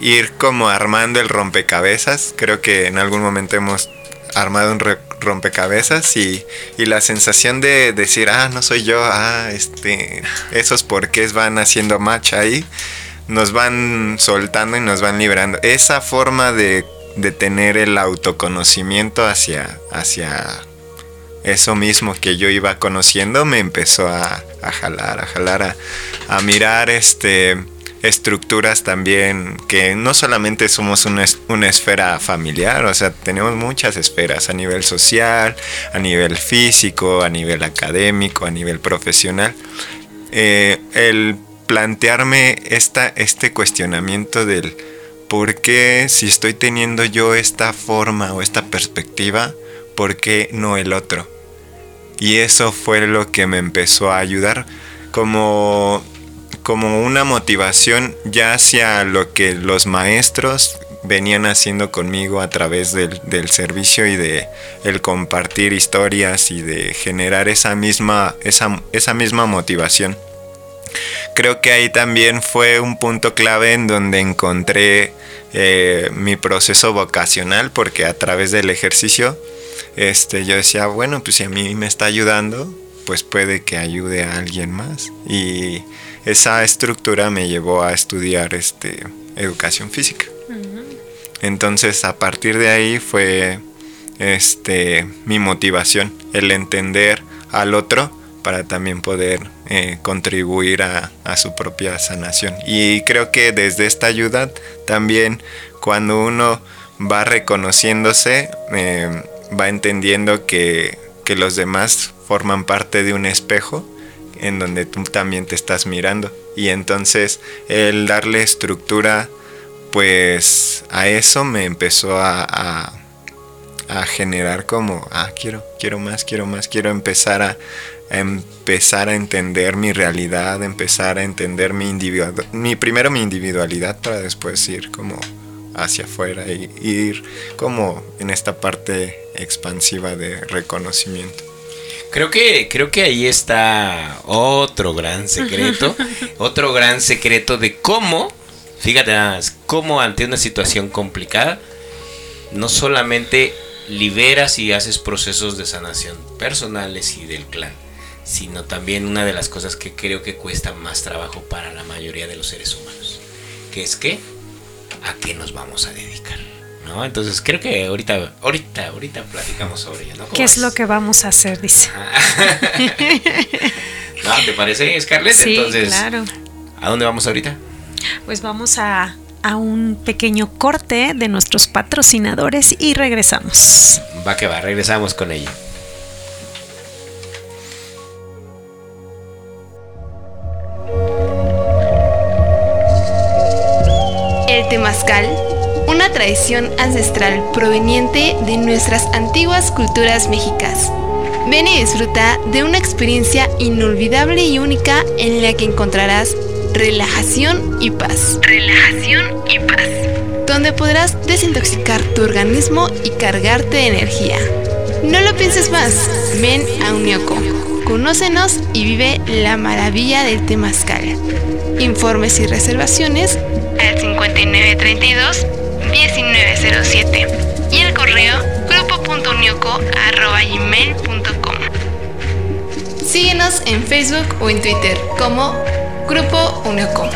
ir como armando el rompecabezas. Creo que en algún momento hemos armado un rompecabezas y, y, la sensación de decir, ah, no soy yo, ah, este, esos porqués van haciendo match ahí, nos van soltando y nos van liberando. Esa forma de de tener el autoconocimiento hacia, hacia eso mismo que yo iba conociendo, me empezó a, jalar, a jalar, a, mirar este estructuras también que no solamente somos una, una, esfera familiar, o sea, tenemos muchas esferas a nivel social, a nivel físico, a nivel académico, a nivel profesional. Eh, el plantearme esta, este cuestionamiento del ¿por qué si estoy teniendo yo esta forma o esta perspectiva, por qué no el otro? Y eso fue lo que me empezó a ayudar como, como una motivación ya hacia lo que los maestros venían haciendo conmigo a través del, servicio y de el compartir historias y de generar esa misma, esa, esa misma motivación. Creo que ahí también fue un punto clave en donde encontré eh, mi proceso vocacional porque a través del ejercicio este, yo decía, bueno, pues si a mí me está ayudando, pues puede que ayude a alguien más. Y esa estructura me llevó a estudiar este, educación física. Entonces a partir de ahí fue este, mi motivación, el entender al otro para también poder eh, contribuir a, su propia sanación. Y creo que desde esta ayuda también cuando uno va reconociéndose, eh, va entendiendo que, los demás forman parte de un espejo en donde tú también te estás mirando. Y entonces el darle estructura pues a eso me empezó a, a, a generar como, ah, quiero, quiero más, quiero más, quiero empezar a, empezar a entender mi realidad, empezar a entender mi individualidad, mi, primero mi individualidad para después ir como hacia afuera y, ir como en esta parte expansiva de reconocimiento. Creo que, creo que ahí está otro gran secreto, otro gran secreto de cómo, fíjate nada más, cómo ante una situación complicada, no solamente liberas y haces procesos de sanación personales y del clan, sino también una de las cosas que creo que cuesta más trabajo para la mayoría de los seres humanos, que es que a qué nos vamos a dedicar. ¿no? Entonces creo que ahorita, ahorita, ahorita platicamos sobre ello, ¿no? ¿Qué es lo que vamos a hacer? Dice. ¿No? ¿Te parece, Scarlett? Sí, claro. ¿A dónde vamos ahorita? Pues vamos a, a un pequeño corte de nuestros patrocinadores y regresamos. Va que va, regresamos con ello. Temazcal, una tradición ancestral proveniente de nuestras antiguas culturas mexicas. Ven y disfruta de una experiencia inolvidable y única en la que encontrarás relajación y paz. Relajación y paz. Donde podrás desintoxicar tu organismo y cargarte de energía. No lo pienses más, ven a Unioco. Conócenos y vive la maravilla del Temazcal. Informes y reservaciones al 5932 1907 y el correo grupo.unioco.gmail.com Síguenos en Facebook o en Twitter como Grupo Unioco.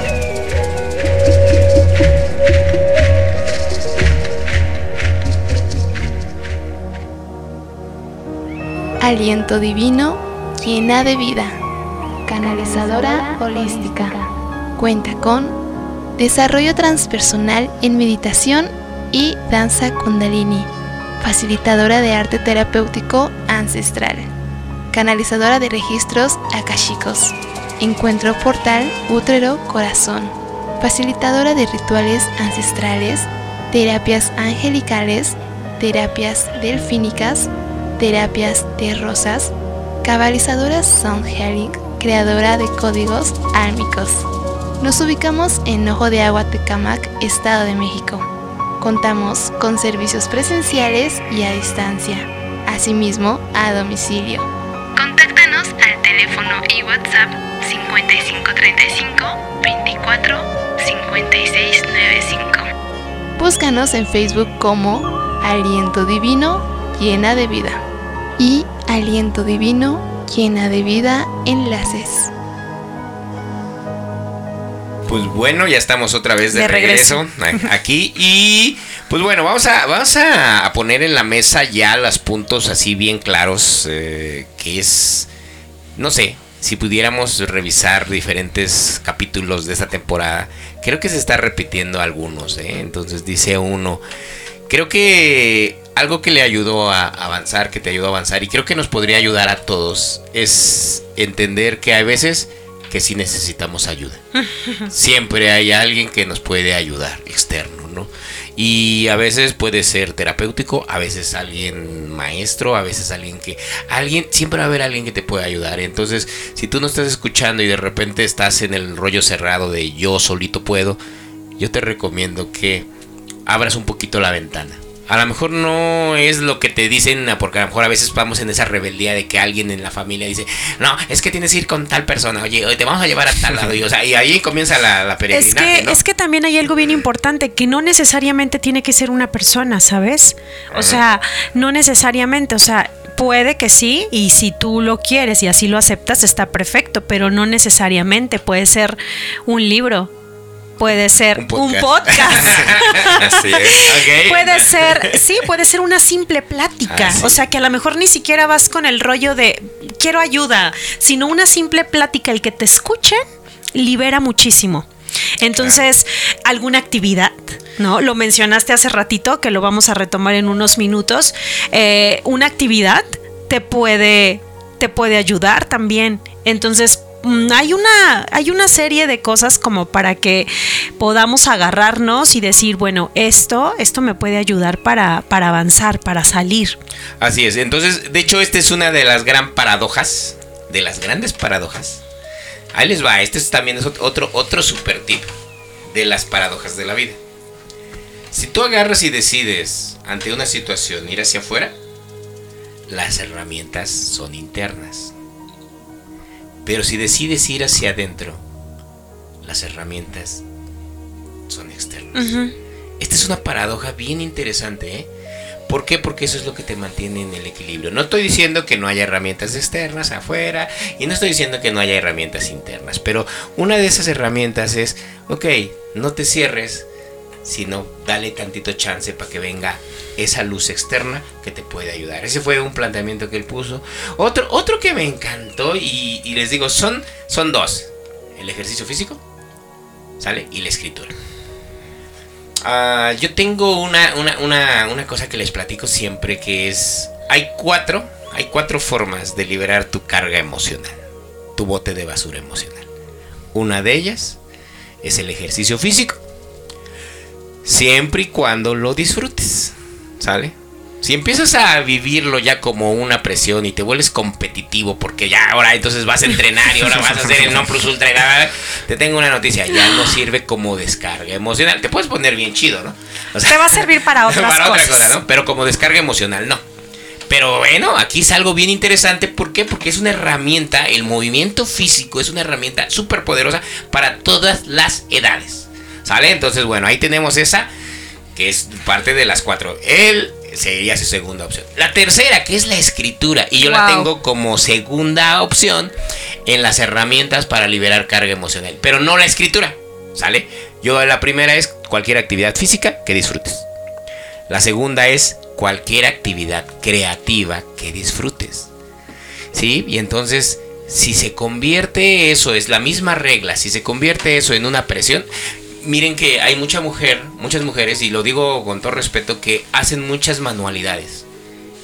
Aliento divino llena de vida. Canalizadora holística. Cuenta con desarrollo transpersonal en meditación y danza kundalini. Facilitadora de arte terapéutico ancestral. Canalizadora de registros akashicos. Encuentro portal útero corazón. Facilitadora de rituales ancestrales, terapias angelicales, terapias delfínicas, terapias de rosas, cabalizadora Sound Healing, creadora de códigos álmicos. Nos ubicamos en Ojo de Agua Tecamac, Estado de México. Contamos con servicios presenciales y a distancia, asimismo a domicilio. Contáctanos al teléfono y WhatsApp 5535 24 5695. Búscanos en Facebook como Aliento Divino llena de vida y Aliento Divino llena de vida enlaces. Pues bueno, ya estamos otra vez de, De regreso. aquí y pues bueno, vamos a vamos a poner en la mesa ya los puntos así bien claros eh, que es no sé, si pudiéramos revisar diferentes capítulos de esta temporada, creo que se está repitiendo algunos, ¿eh? Entonces dice uno, creo que algo que le ayudó a avanzar, que te ayudó a avanzar y creo que nos podría ayudar a todos es entender que hay veces que sí necesitamos ayuda. Siempre hay alguien que nos puede ayudar, externo, ¿no? Y a veces puede ser terapéutico, a veces alguien maestro, a veces alguien que... Alguien, siempre va a haber alguien que te puede ayudar. Entonces, si tú no estás escuchando y de repente estás en el rollo cerrado de yo solito puedo, yo te recomiendo que abras un poquito la ventana. A lo mejor no es lo que te dicen, porque a lo mejor a veces vamos en esa rebeldía de que alguien en la familia dice, no, es que tienes que ir con tal persona, oye, hoy te vamos a llevar a tal lado. Y, o sea, y ahí comienza la, la Es que, ¿no? es que también hay algo bien importante, que no necesariamente tiene que ser una persona, ¿sabes? O sea, no necesariamente, o sea, puede que sí, y si tú lo quieres y así lo aceptas, está perfecto, pero no necesariamente, puede ser un libro, puede ser Un un podcast. Así es. Puede ser, sí, puede ser una simple plática. Ah, sí. O sea, que a lo mejor ni siquiera vas con el rollo de quiero ayuda, sino una simple plática. El que te escuche libera muchísimo. Entonces, alguna actividad, ¿no? Lo mencionaste hace ratito, que lo vamos a retomar en unos minutos. Eh, una actividad te puede, te puede ayudar también. Entonces, hay una, hay una serie de cosas como para que podamos agarrarnos y decir, bueno, esto, esto me puede ayudar para, para avanzar, para salir. Así es. Entonces, de hecho, esta es una de las gran paradojas, de las grandes paradojas. Ahí les va. Este es también es otro, otro super tip de las paradojas de la vida. Si tú agarras y decides ante una situación ir hacia afuera, las herramientas son internas. Pero si decides ir hacia adentro, las herramientas son externas. Esta es una paradoja bien interesante, ¿eh? ¿Por qué? Porque eso es lo que te mantiene en el equilibrio. No estoy diciendo que no haya herramientas externas afuera y no estoy diciendo que no haya herramientas internas, pero una de esas herramientas es, ok, no te cierres, sino dale tantito chance para que venga esa luz externa que te puede ayudar. Ese fue un planteamiento que él puso. Otro, otro que me encantó y, les digo, son, son dos. El ejercicio físico, ¿sale? Y la escritura. Ah, yo tengo una, una, una, una cosa que les platico siempre que es... Hay cuatro, hay cuatro formas de liberar tu carga emocional, tu bote de basura emocional. Una de ellas es el ejercicio físico, siempre y cuando lo disfrutes, ¿sale? Si empiezas a vivirlo ya como una presión y te vuelves competitivo porque ya ahora entonces vas a entrenar y ahora vas a hacer el non plus ultra, te tengo una noticia, ya no sirve como descarga emocional. Te puedes poner bien chido, ¿no? O sea, Te va a servir para otras para otra cosas. cosa, ¿no? Pero como descarga emocional, no. Pero bueno, aquí es algo bien interesante. ¿Por qué? Porque es una herramienta, el movimiento físico es una herramienta súper poderosa para todas las edades. ¿Sale? Entonces, bueno, ahí tenemos esa, que es parte de las cuatro. Él sería su segunda opción. La tercera, que es la escritura. Y yo la tengo como segunda opción en las herramientas para liberar carga emocional. Pero no la escritura. ¿Sale? Yo la primera es cualquier actividad física que disfrutes. La segunda es cualquier actividad creativa que disfrutes. ¿Sí? Y entonces, si se convierte eso, es la misma regla, si se convierte eso en una presión, miren que hay mucha mujer, muchas mujeres, y lo digo con todo respeto, que hacen muchas manualidades.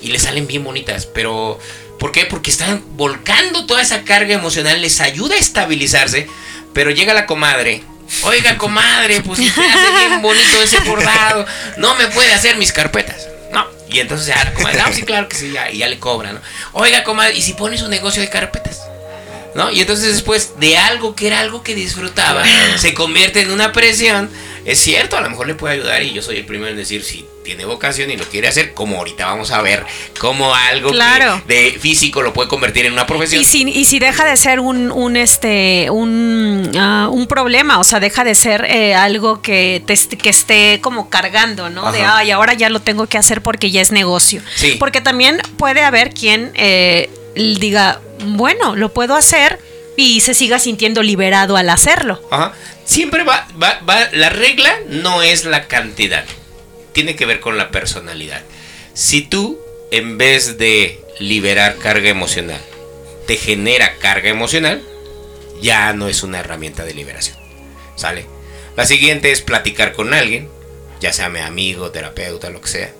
Y les salen bien bonitas, pero ¿por qué? Porque están volcando toda esa carga emocional, les ayuda a estabilizarse, pero llega la comadre. Oiga, comadre, pues si te hace bien bonito ese bordado, no me puede hacer mis carpetas. No. Y entonces ya la comadre, ah, sí, claro que sí, ya, y ya le cobran, ¿no? Oiga, comadre, ¿y si pones un negocio de carpetas? ¿No? Y entonces después de algo que era algo que disfrutaba, se convierte en una presión. Es cierto, a lo mejor le puede ayudar y yo soy el primero en decir si tiene vocación y lo quiere hacer, como ahorita vamos a ver, como algo que Claro. de físico lo puede convertir en una profesión. Y si, y si deja de ser un, un este un, ah, un problema, o sea, deja de ser eh, algo que te que esté como cargando, ¿no? De Ajá. ay, ahora ya lo tengo que hacer porque ya es negocio. Sí. Porque también puede haber quien eh, diga, bueno, lo puedo hacer y se siga sintiendo liberado al hacerlo. Ajá. Siempre va, va, va, la regla no es la cantidad, tiene que ver con la personalidad. Si tú, en vez de liberar carga emocional, te genera carga emocional, ya no es una herramienta de liberación. ¿Sale? La siguiente es platicar con alguien, ya sea mi amigo, terapeuta, lo que sea.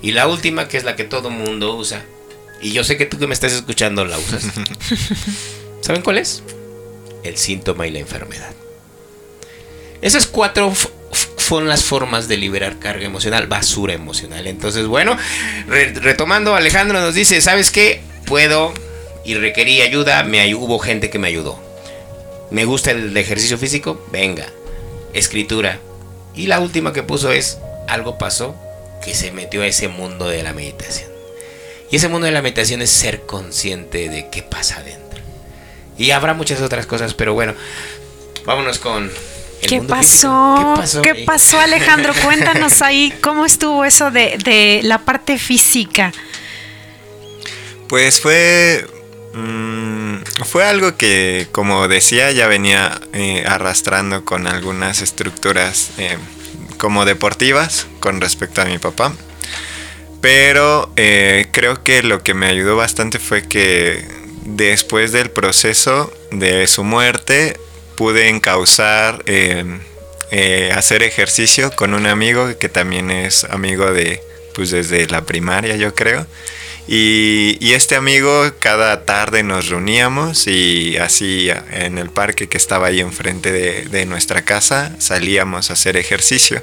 Y la última, que es la que todo mundo usa, y yo sé que tú que me estás escuchando la usas. ¿Saben cuál es? El síntoma y la enfermedad. Esas cuatro son las formas de liberar carga emocional, basura emocional. Entonces, bueno, re- retomando, Alejandro nos dice, ¿sabes qué? Puedo y requerí ayuda, me ay- hubo gente que me ayudó. ¿Me gusta el ejercicio físico? Venga. Escritura. Y la última que puso es, algo pasó que se metió a ese mundo de la meditación. Y ese mundo de la meditación es ser consciente de qué pasa adentro. Y habrá muchas otras cosas, pero bueno, vámonos con... el ¿Qué mundo pasó? ¿Qué pasó? ¿Qué pasó, Alejandro? Cuéntanos ahí cómo estuvo eso de, de la parte física. Pues fue. mm, fue algo que, como decía, ya venía eh, arrastrando con algunas estructuras eh, como deportivas con respecto a mi papá. Pero eh, creo que lo que me ayudó bastante fue que después del proceso de su muerte pude encauzar eh, eh, hacer ejercicio con un amigo que también es amigo de pues desde la primaria yo creo y, este amigo cada tarde nos reuníamos y así en el parque que estaba ahí enfrente de, nuestra casa salíamos a hacer ejercicio.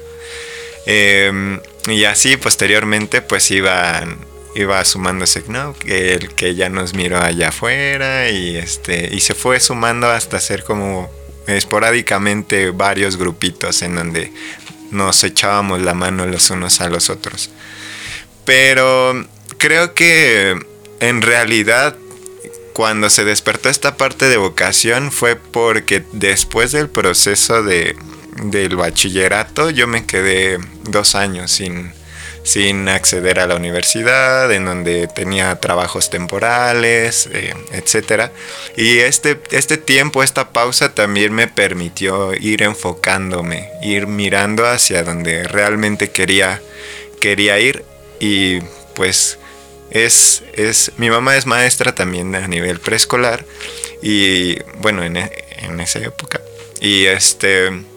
Eh, y así posteriormente pues iban iba sumándose, ¿no? El que ya nos miró allá afuera y este y se fue sumando hasta ser como esporádicamente varios grupitos en donde nos echábamos la mano los unos a los otros. Pero creo que en realidad cuando se despertó esta parte de vocación fue porque después del proceso de, del bachillerato yo me quedé dos años sin, sin acceder a la universidad, en donde tenía trabajos temporales, eh, etc. Y este, este tiempo, esta pausa también me permitió ir enfocándome, ir mirando hacia donde realmente quería, quería ir y pues es, es, mi mamá es maestra también a nivel preescolar y bueno, en, en esa época. Y este...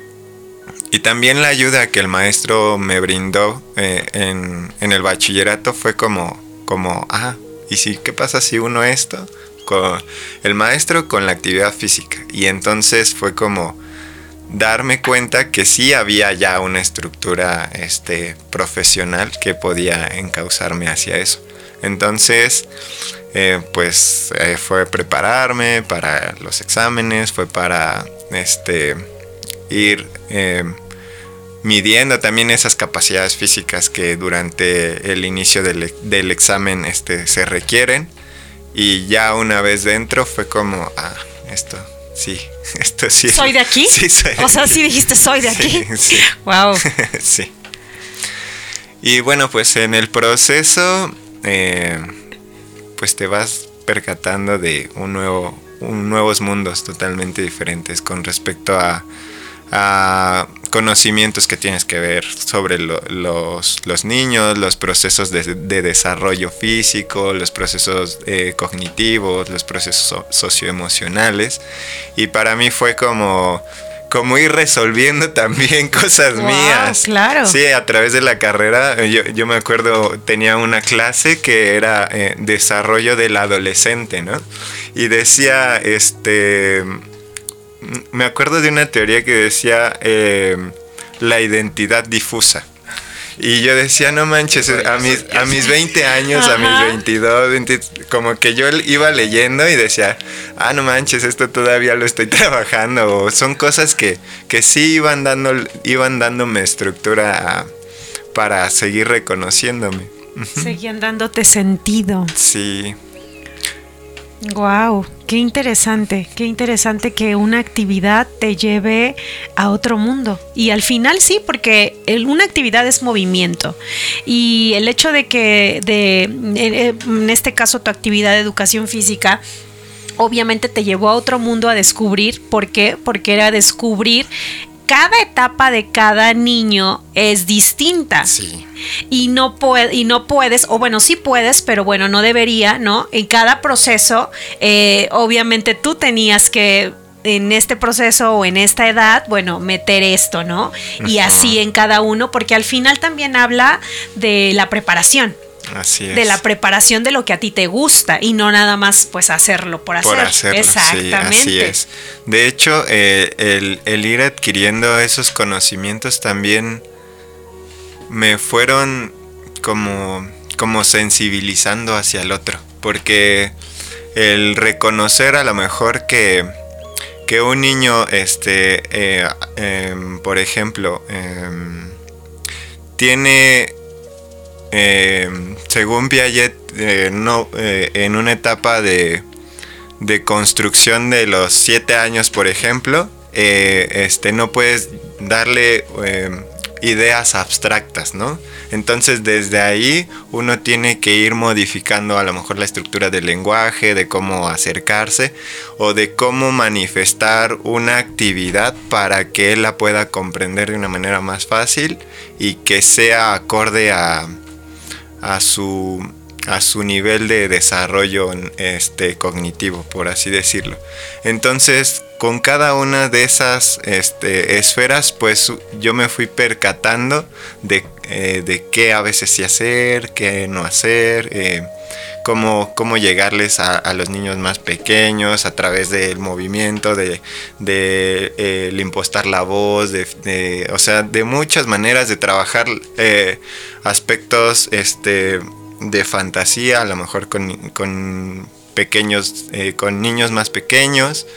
Y también la ayuda que el maestro me brindó eh, en, en el bachillerato fue como, como, ah, ¿y si qué pasa si uno esto? Con el maestro con la actividad física. Y entonces fue como darme cuenta que sí había ya una estructura este, profesional que podía encauzarme hacia eso. Entonces, eh, pues eh, fue prepararme para los exámenes, fue para este ir midiendo también esas capacidades físicas que durante el inicio del, del examen este, se requieren. Y ya una vez dentro fue como, ah, esto, sí, esto sí. ¿Soy de aquí? Sí, soy de O sea, aquí. sí dijiste, soy de aquí. Sí, sí. Wow. sí. Y bueno, pues en el proceso, eh, pues te vas percatando de un nuevo, un nuevos mundos totalmente diferentes con respecto a, a conocimientos que tienes que ver sobre lo- los, los niños, los procesos de, de desarrollo físico, los procesos eh, cognitivos, los procesos so- socioemocionales. Y para mí fue como, como ir resolviendo también cosas Wow, mías. claro. Sí, a través de la carrera, yo, yo me acuerdo, tenía una clase que era eh, desarrollo del adolescente, ¿no? Y decía, este, me acuerdo de una teoría que decía eh, la identidad difusa. Y yo decía, no manches, a mis, a mis 20 años, a mis 22, 20, como que yo iba leyendo y decía, ah, no manches, esto todavía lo estoy trabajando. O son cosas que, que sí iban, dando, iban dándome estructura a- para seguir reconociéndome. Seguían dándote sentido. Sí, Wow, qué interesante, qué interesante que una actividad te lleve a otro mundo. Y al final sí, porque una actividad es movimiento. Y el hecho de que, de, en este caso, tu actividad de educación física, obviamente te llevó a otro mundo a descubrir. ¿Por qué? Porque era descubrir cada etapa de cada niño es distinta sí. y no puede, y no puedes, o bueno, sí puedes, pero bueno, no debería, ¿no? En cada proceso, eh, obviamente tú tenías que en este proceso o en esta edad, bueno, meter esto, ¿no? Y así en cada uno, porque al final también habla de la preparación, Así es. de la preparación de lo que a ti te gusta y no nada más pues hacerlo por hacer. por hacerlo. sí, Exactamente. así es. De hecho, eh, el, el ir adquiriendo esos conocimientos también me fueron como, como sensibilizando hacia el otro. Porque el reconocer a lo mejor que, que un niño, este, eh, em, por ejemplo, em, tiene eh, según Piaget, eh, no, eh, en una etapa de, de construcción de los siete años, por ejemplo, este, no puedes darle ideas abstractas, ¿no? Entonces desde ahí uno tiene que ir modificando a lo mejor la estructura del lenguaje, de cómo acercarse o de cómo manifestar una actividad para que él la pueda comprender de una manera más fácil y que sea acorde a, a su a su nivel de desarrollo este cognitivo por así decirlo. Entonces con cada una de esas este, esferas pues yo me fui percatando de, eh, de qué a veces sí hacer qué no hacer eh, cómo, cómo llegarles a, los niños más pequeños a través del movimiento, de, de impostar la voz, de, de, o sea, de muchas maneras de trabajar eh, aspectos este, de fantasía, a lo mejor con, con pequeños, eh, con niños más pequeños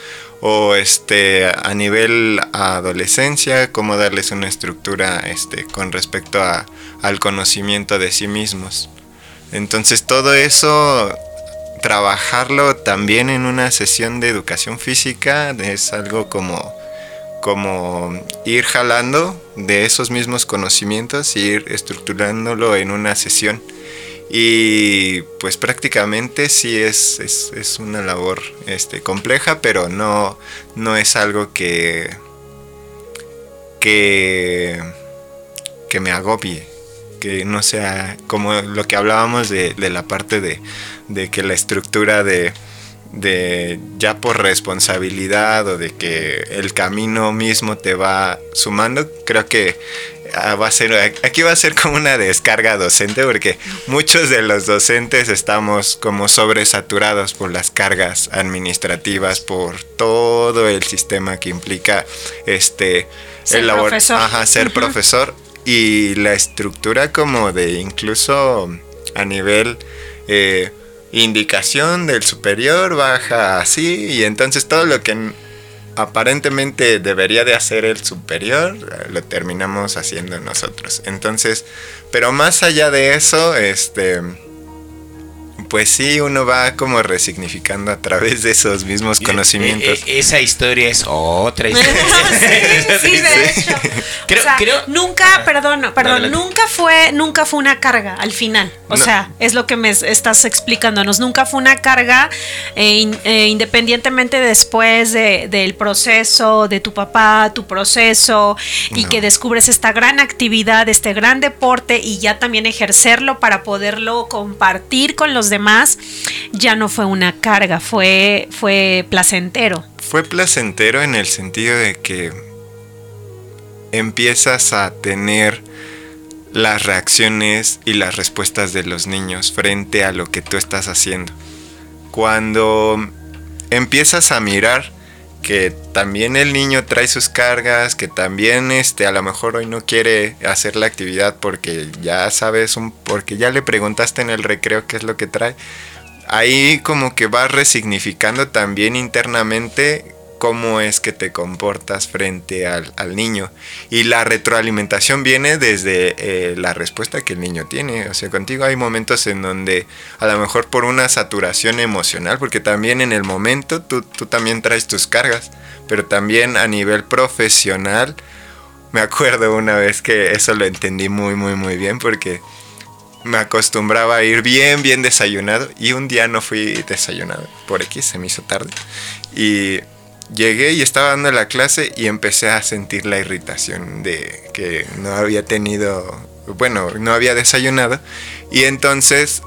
o este a nivel adolescencia cómo darles una estructura este con respecto a, al conocimiento de sí mismos entonces todo eso, trabajarlo también en una sesión de educación física es algo como, como ir jalando de esos mismos conocimientos y ir estructurándolo en una sesión. Y pues prácticamente sí es, es, es una labor este, compleja, pero no, no es algo que, que, que me agobie que no sea como lo que hablábamos de, de la parte de, de, que la estructura de, de ya por responsabilidad o de que el camino mismo te va sumando, creo que va a ser aquí va a ser como una descarga docente porque muchos de los docentes estamos como sobresaturados por las cargas administrativas por todo el sistema que implica este ser el labor, profesor, ajá, ser uh -huh. profesor y la estructura como de incluso a nivel eh, indicación del superior baja así y entonces todo lo que aparentemente debería de hacer el superior, lo terminamos haciendo nosotros. Entonces, pero más allá de eso, este pues sí, uno va como resignificando a través de esos mismos conocimientos. E- e- esa historia es otra historia. sí, sí, de hecho. Creo- o sea, creo- nunca, perdón, perdón, nunca fue, nunca fue una carga al final. O No. sea, es lo que me es- estás explicándonos. Nunca fue una carga, eh, in- eh, independientemente después de- del proceso de tu papá, tu proceso, y No. que descubres esta gran actividad, este gran deporte, y ya también ejercerlo para poderlo compartir con los demás, ya no fue una carga, fue, fue placentero. Fue placentero en el sentido de que empiezas a tener las reacciones y las respuestas de los niños frente a lo que tú estás haciendo. Cuando empiezas a mirar que también el niño trae sus cargas, que también este a lo mejor hoy no quiere hacer la actividad porque ya sabes un porque ya le preguntaste en el recreo qué es lo que trae. Ahí como que vas resignificando también internamente cómo es que te comportas frente al, al niño. Y la retroalimentación viene desde eh, la respuesta que el niño tiene. O sea, contigo hay momentos en donde a lo mejor por una saturación emocional, porque también en el momento tú, tú también traes tus cargas, pero también a nivel profesional, me acuerdo una vez que eso lo entendí muy, muy, muy bien, porque me acostumbraba a ir bien, bien desayunado y un día no fui desayunado por X, se me hizo tarde. Y llegué y estaba dando la clase y empecé a sentir la irritación de que no había tenido, bueno, no había desayunado. Y entonces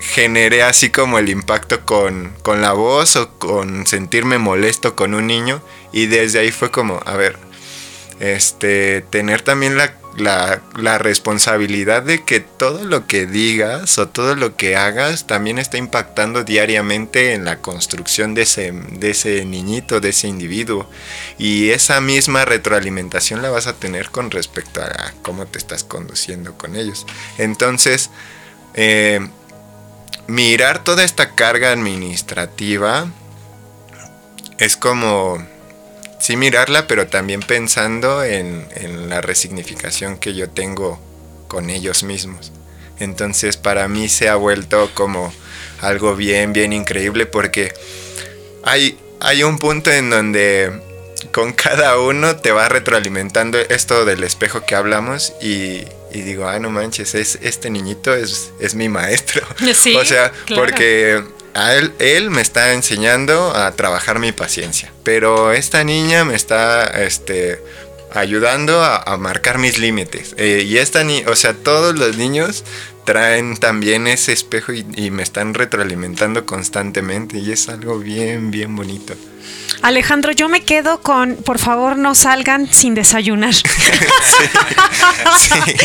generé así como el impacto con, con la voz o con sentirme molesto con un niño. Y desde ahí fue como, a ver, este, tener también la, la, responsabilidad de que todo lo que digas o todo lo que hagas también está impactando diariamente en la construcción de ese, de ese niñito, de ese individuo. Y esa misma retroalimentación la vas a tener con respecto a cómo te estás conduciendo con ellos. Entonces, eh, mirar toda esta carga administrativa es como sí mirarla, pero también pensando en, en, la resignificación que yo tengo con ellos mismos. Entonces para mí se ha vuelto como algo bien, bien increíble porque hay, hay un punto en donde con cada uno te va retroalimentando esto del espejo que hablamos y, y digo, ah, no manches, es, este niñito es, es mi maestro. Sí, o sea, claro. porque él, me está enseñando a trabajar mi paciencia, pero esta niña me está este, ayudando a, a marcar mis límites. Eh, y esta ni o sea, todos los niños traen también ese espejo y, y, me están retroalimentando constantemente y es algo bien, bien bonito. Alejandro, yo me quedo con, por favor, no salgan sin desayunar. sí, sí.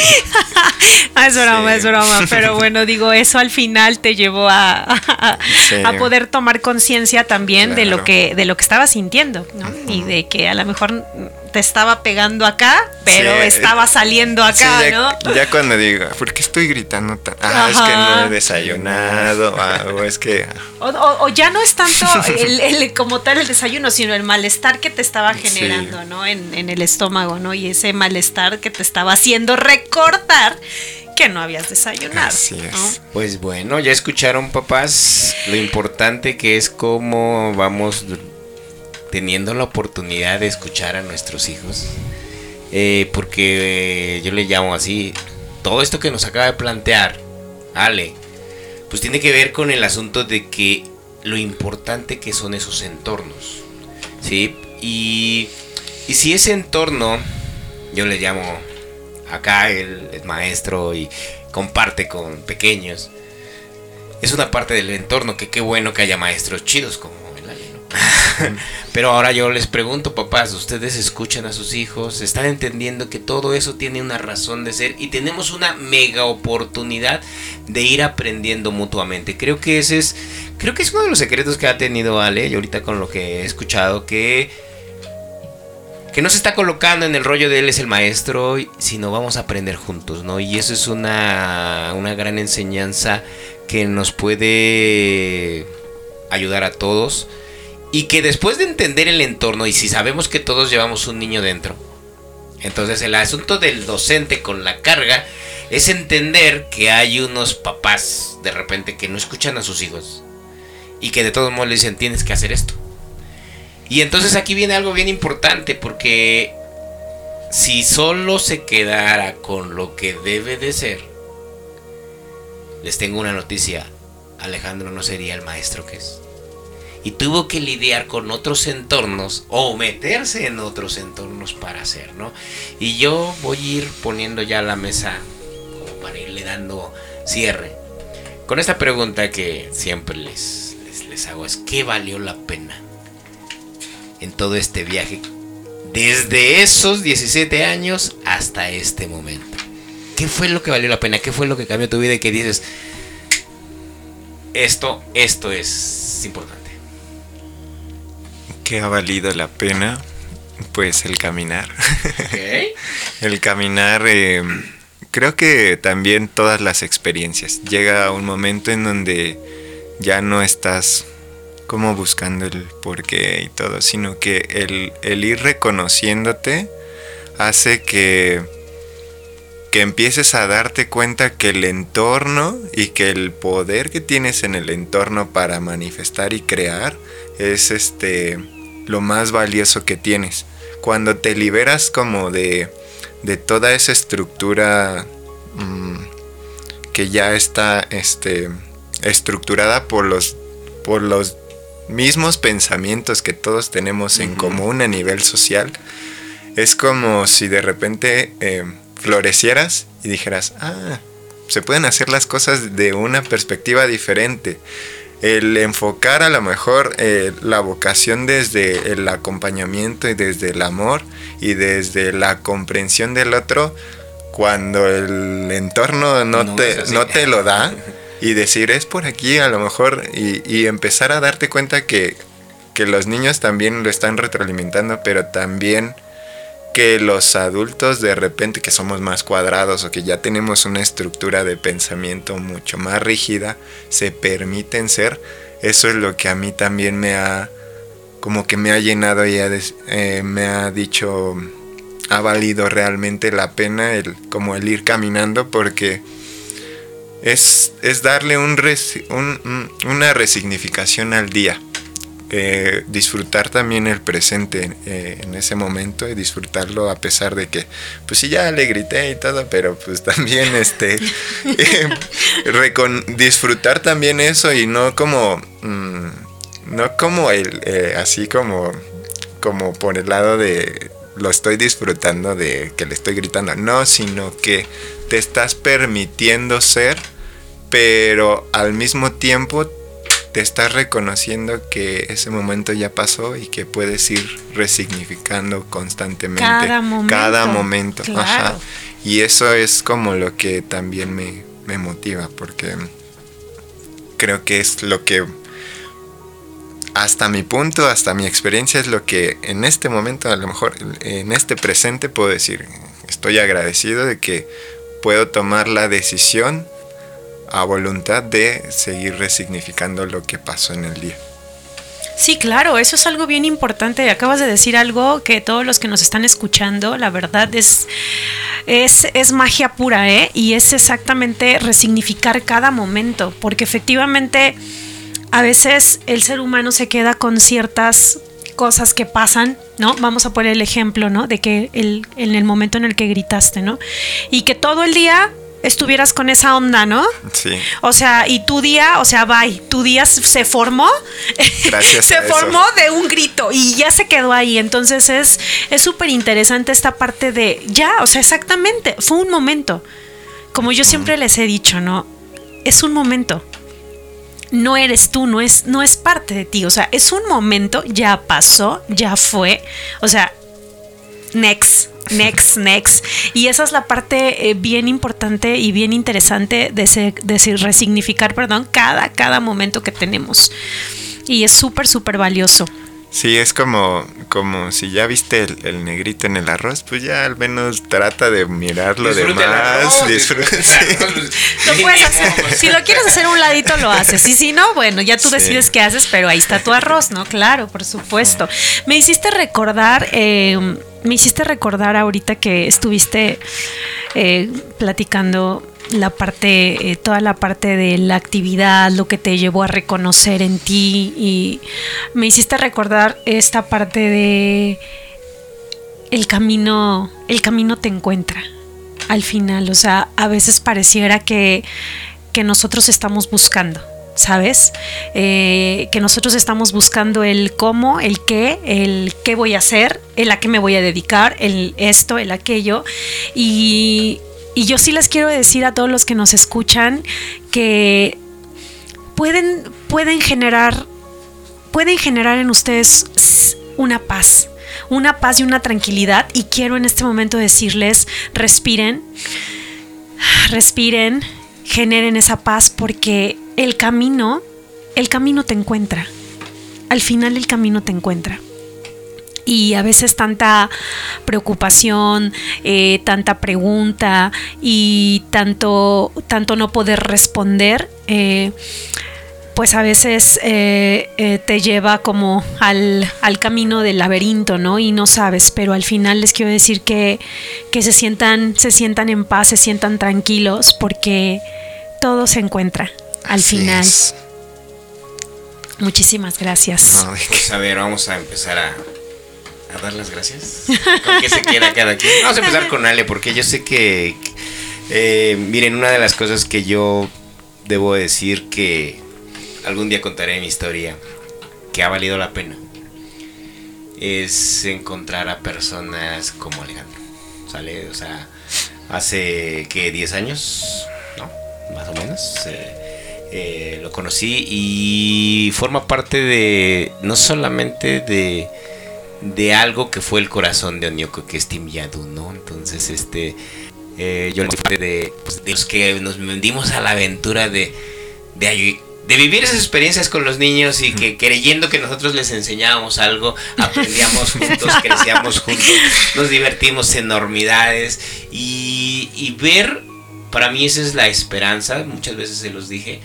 es broma, sí. es broma, pero bueno, digo, eso al final te llevó a, a, a poder tomar conciencia también claro. de lo que de lo que estabas sintiendo, ¿no? Uh -huh. Y de que a lo mejor te estaba pegando acá, pero sí, estaba saliendo acá, sí, ya, ¿no? Ya cuando digo, ¿por qué estoy gritando tan? Ah, Ajá. es que no he desayunado, ah, o es que... O, o, o ya no es tanto el, el, como tal el desayuno, sino el malestar que te estaba generando, sí. ¿no? En, en, el estómago, ¿no? Y ese malestar que te estaba haciendo recordar que no habías desayunado. Así es. ¿no? Pues bueno, ya escucharon papás lo importante que es cómo vamos teniendo la oportunidad de escuchar a nuestros hijos. Eh, porque eh, yo le llamo así, todo esto que nos acaba de plantear, Ale, pues tiene que ver con el asunto de que lo importante que son esos entornos. ¿Sí? Y, y si ese entorno, yo le llamo acá, él es maestro y comparte con pequeños, es una parte del entorno que qué bueno que haya maestros chidos como el. Pero ahora yo les pregunto, papás, ustedes escuchan a sus hijos, están entendiendo que todo eso tiene una razón de ser y tenemos una mega oportunidad de ir aprendiendo mutuamente. Creo que ese es, creo que es uno de los secretos que ha tenido Ale, y ahorita con lo que he escuchado, que que no se está colocando en el rollo de él es el maestro, sino vamos a aprender juntos, ¿no? Y eso es una, una gran enseñanza que nos puede ayudar a todos Y que después de entender el entorno, y si sabemos que todos llevamos un niño dentro, entonces el asunto del docente con la carga es entender que hay unos papás de repente que no escuchan a sus hijos y que de todos modos le dicen tienes que hacer esto. Y entonces aquí viene algo bien importante porque si solo se quedara con lo que debe de ser, les tengo una noticia, Alejandro no sería el maestro que es. Y tuvo que lidiar con otros entornos o meterse en otros entornos para hacer, ¿no? Y yo voy a ir poniendo ya la mesa como para irle dando cierre. Con esta pregunta que siempre les, les, hago es, ¿qué valió la pena en todo este viaje? Desde esos 17 años hasta este momento. ¿Qué fue lo que valió la pena? ¿Qué fue lo que cambió tu vida y que dices, esto, esto es importante? ¿Qué ha valido la pena? Pues el caminar. El caminar, eh, creo que también todas las experiencias. Llega un momento en donde ya no estás como buscando el porqué y todo, sino que el, el ir reconociéndote hace que, que empieces a darte cuenta que el entorno y que el poder que tienes en el entorno para manifestar y crear es este lo más valioso que tienes. Cuando te liberas como de, de toda esa estructura mm, que ya está este, estructurada por los, por los mismos pensamientos que todos tenemos en común a nivel social, es como si de repente eh, florecieras y dijeras, ah, se pueden hacer las cosas de una perspectiva diferente. El enfocar a lo mejor eh, la vocación desde el acompañamiento y desde el amor y desde la comprensión del otro, cuando el entorno no, No te, no te lo da, y decir es por aquí a lo mejor y, y empezar a darte cuenta que, que los niños también lo están retroalimentando, pero también que los adultos de repente que somos más cuadrados o que ya tenemos una estructura de pensamiento mucho más rígida, se permiten ser, eso es lo que a mí también me ha, como que me ha llenado y eh, me ha dicho, ha valido realmente la pena el, como el ir caminando porque es, es darle un- una resignificación al día. Disfrutar también el presente eh, en ese momento y disfrutarlo a pesar de que, pues sí, ya le grité y todo, pero pues también este, eh, recon- disfrutar también eso y no como, mm, no como el, eh, así como, como por el lado de lo estoy disfrutando de que le estoy gritando, no, sino que te estás permitiendo ser, pero al mismo tiempo te estás reconociendo que ese momento ya pasó y que puedes ir resignificando constantemente Cada momento, cada momento, claro. ajá. Y eso es como lo que también me, me motiva, porque creo que es lo que hasta mi punto, hasta mi experiencia es lo que en este momento, a lo mejor en este presente puedo decir, estoy agradecido de que puedo tomar la decisión a voluntad de seguir resignificando lo que pasó en el día. Sí, claro, eso es algo bien importante. Acabas de decir algo que todos los que nos están escuchando, la verdad es, es, es magia pura, ¿eh? Y es exactamente resignificar cada momento, porque efectivamente a veces el ser humano se queda con ciertas cosas que pasan, ¿no? Vamos a poner el ejemplo, ¿no? De que el, en el momento en el que gritaste, ¿no? Y que todo el día estuvieras con esa onda, ¿no? Sí. O sea, y tu día, o sea, bye, tu día se formó, Gracias se a eso. formó de un grito y ya se quedó ahí. Entonces es es súper interesante esta parte de ya, o sea, exactamente, fue un momento. Como yo siempre les he dicho, ¿no? Es un momento. No eres tú, no es, no es parte de ti. O sea, es un momento, ya pasó, ya fue. O sea, next, next, next. Y esa es la parte eh, bien importante y bien interesante de, se- de resignificar, perdón, cada, cada momento que tenemos. Y es súper, súper valioso. Sí, es como, como si ya viste el, el negrito en el arroz, pues ya al menos trata de mirar lo Disfruta el demás. arroz, disfruta- disfruta el sí. arroz. Lo puedes hacer. Si lo quieres hacer un ladito, lo haces. Y si no, bueno, ya tú Sí. decides qué haces, pero ahí está tu arroz, ¿no? Claro, por supuesto. Me hiciste recordar, eh, me hiciste recordar ahorita que estuviste eh, platicando la parte, eh, toda la parte de la actividad, lo que te llevó a reconocer en ti y me hiciste recordar esta parte de el camino, el camino te encuentra al final, o sea, a veces pareciera que, que nosotros estamos buscando, ¿sabes? Eh, que nosotros estamos buscando el cómo, el qué, el qué voy a hacer, el a qué me voy a dedicar, el esto, el aquello. Y, yo sí les quiero decir a todos los que nos escuchan que pueden, pueden generar, pueden generar en ustedes una paz, una paz y una tranquilidad. Y quiero en este momento decirles, respiren, respiren, generen esa paz porque el camino, el camino te encuentra. Al final el camino te encuentra. Y a veces tanta preocupación, eh, tanta pregunta y tanto, tanto no poder responder, eh, pues a veces eh, eh, te lleva como al, al camino del laberinto, ¿no? Y no sabes, pero al final les quiero decir que, que se, sientan, se sientan en paz, se sientan tranquilos, porque todo se encuentra al Así final. es. Muchísimas gracias. No, Pues a ver, vamos a empezar a, a dar las gracias. ¿Con qué se queda cada quien? Vamos a empezar con Ale, porque yo sé que, eh, miren, una de las cosas que yo debo decir que algún día contaré mi historia, que ha valido la pena, es encontrar a personas como Alejandro. ¿Sale? O sea, hace, que 10 años, ¿no? Más o menos. eh, eh, lo conocí y forma parte de, no solamente de, de algo que fue el corazón de Onyoko, que es Tim ¿no? Entonces, este, eh, yo de, pues, de los que nos vendimos a la aventura de, de, de vivir esas experiencias con los niños y que creyendo que nosotros les enseñábamos algo, aprendíamos juntos, crecíamos juntos, nos divertimos enormidades y, y ver, para mí esa es la esperanza, muchas veces se los dije,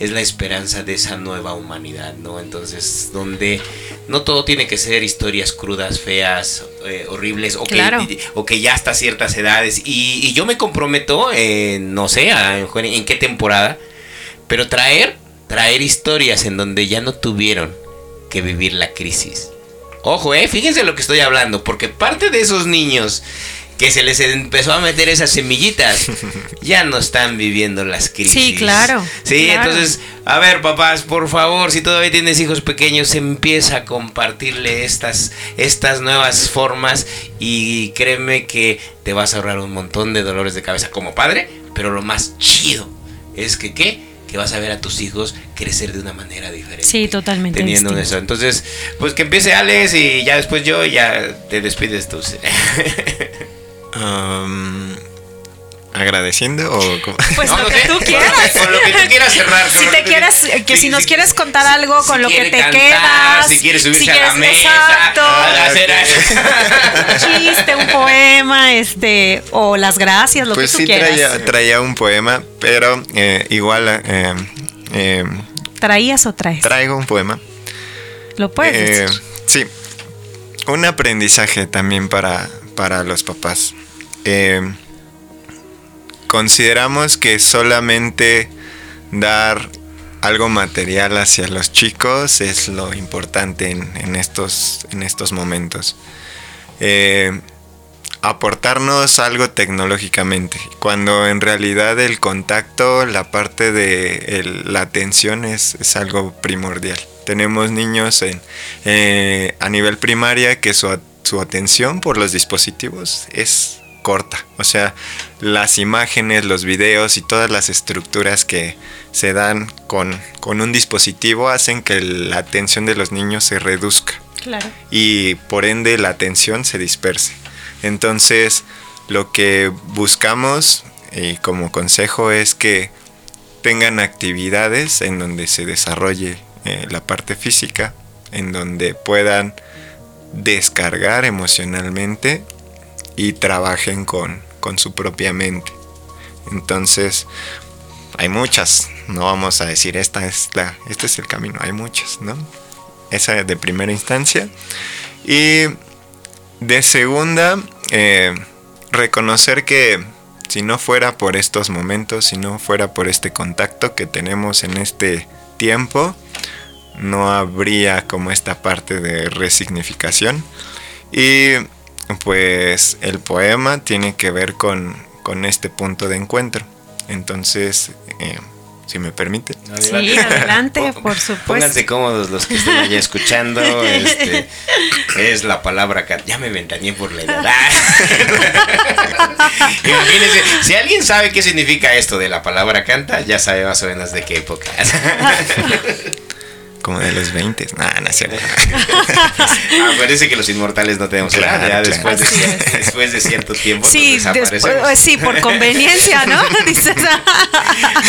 es la esperanza de esa nueva humanidad, ¿no? Entonces, donde no todo tiene que ser historias crudas, feas, eh, horribles, o, Claro. que, o que ya hasta ciertas edades. Y, y yo me comprometo, eh, no sé, a- en qué temporada, pero traer, traer historias en donde ya no tuvieron que vivir la crisis. Ojo, eh, fíjense lo que estoy hablando, porque parte de esos niños que se les empezó a meter esas semillitas, ya no están viviendo las crisis. Sí, claro, Sí, claro. entonces, a ver, papás, por favor, si todavía tienes hijos pequeños, empieza a compartirle estas, estas nuevas formas y créeme que te vas a ahorrar un montón de dolores de cabeza como padre, pero lo más chido es que, ¿qué? Que vas a ver a tus hijos crecer de una manera diferente. Sí, totalmente Teniendo distinto. eso. Entonces, pues que empiece Alex y ya después yo y ya te despides tú. Um, ¿Agradeciendo o cómo? Pues No, lo que tú con- quieras. con lo que tú quieras cerrar, Si te tú quieres, quieras. que si nos quieres contar si- algo si con lo que te cantar, quedas. Si quieres subirse si a la quieres- mesa. Exacto. hacer un chiste, un poema, este, o las gracias, lo pues que tú sí quieras. traía, traía un poema, pero eh, igual eh, eh, ¿Traías o traes? traigo un poema. lo puedes Eh, decir. sí, un aprendizaje también para, para los papás. Eh, consideramos que solamente dar algo material hacia los chicos es lo importante en, en estos, en estos momentos. Eh, aportarnos algo tecnológicamente, cuando en realidad el contacto, la parte de la atención es, es algo primordial. Tenemos niños en, eh, a nivel primaria que su, su atención por los dispositivos es corta. O sea, las imágenes, los videos y todas las estructuras que se dan con, con un dispositivo hacen que la atención de los niños se reduzca Claro. y por ende la atención se disperse. Entonces, lo que buscamos y como consejo es que tengan actividades en donde se desarrolle eh, la parte física, en donde puedan descargar emocionalmente y trabajen con, con su propia mente. Entonces, hay muchas, no vamos a decir esta es la, este es el camino, hay muchas, ¿no? Esa es de primera instancia. Y de segunda, eh, reconocer que si no fuera por estos momentos, si no fuera por este contacto que tenemos en este tiempo, no habría como esta parte de resignificación. Y pues el poema tiene que ver con, con este punto de encuentro. Entonces, eh, si me permite. Sí, adelante, por supuesto. Pónganse cómodos los que estén allá escuchando. Este, es la palabra que ya me ventañé por la edad. Imagínense, si alguien sabe qué significa esto de la palabra canta, ya sabe más o menos de qué época. Como de los 20. Nah, no es cierto. ah, parece que los inmortales no tenemos edad. Claro, ya claro. después, de, después de cierto tiempo. Sí, nos desaparecemos. después, sí, por conveniencia, ¿no? Dices,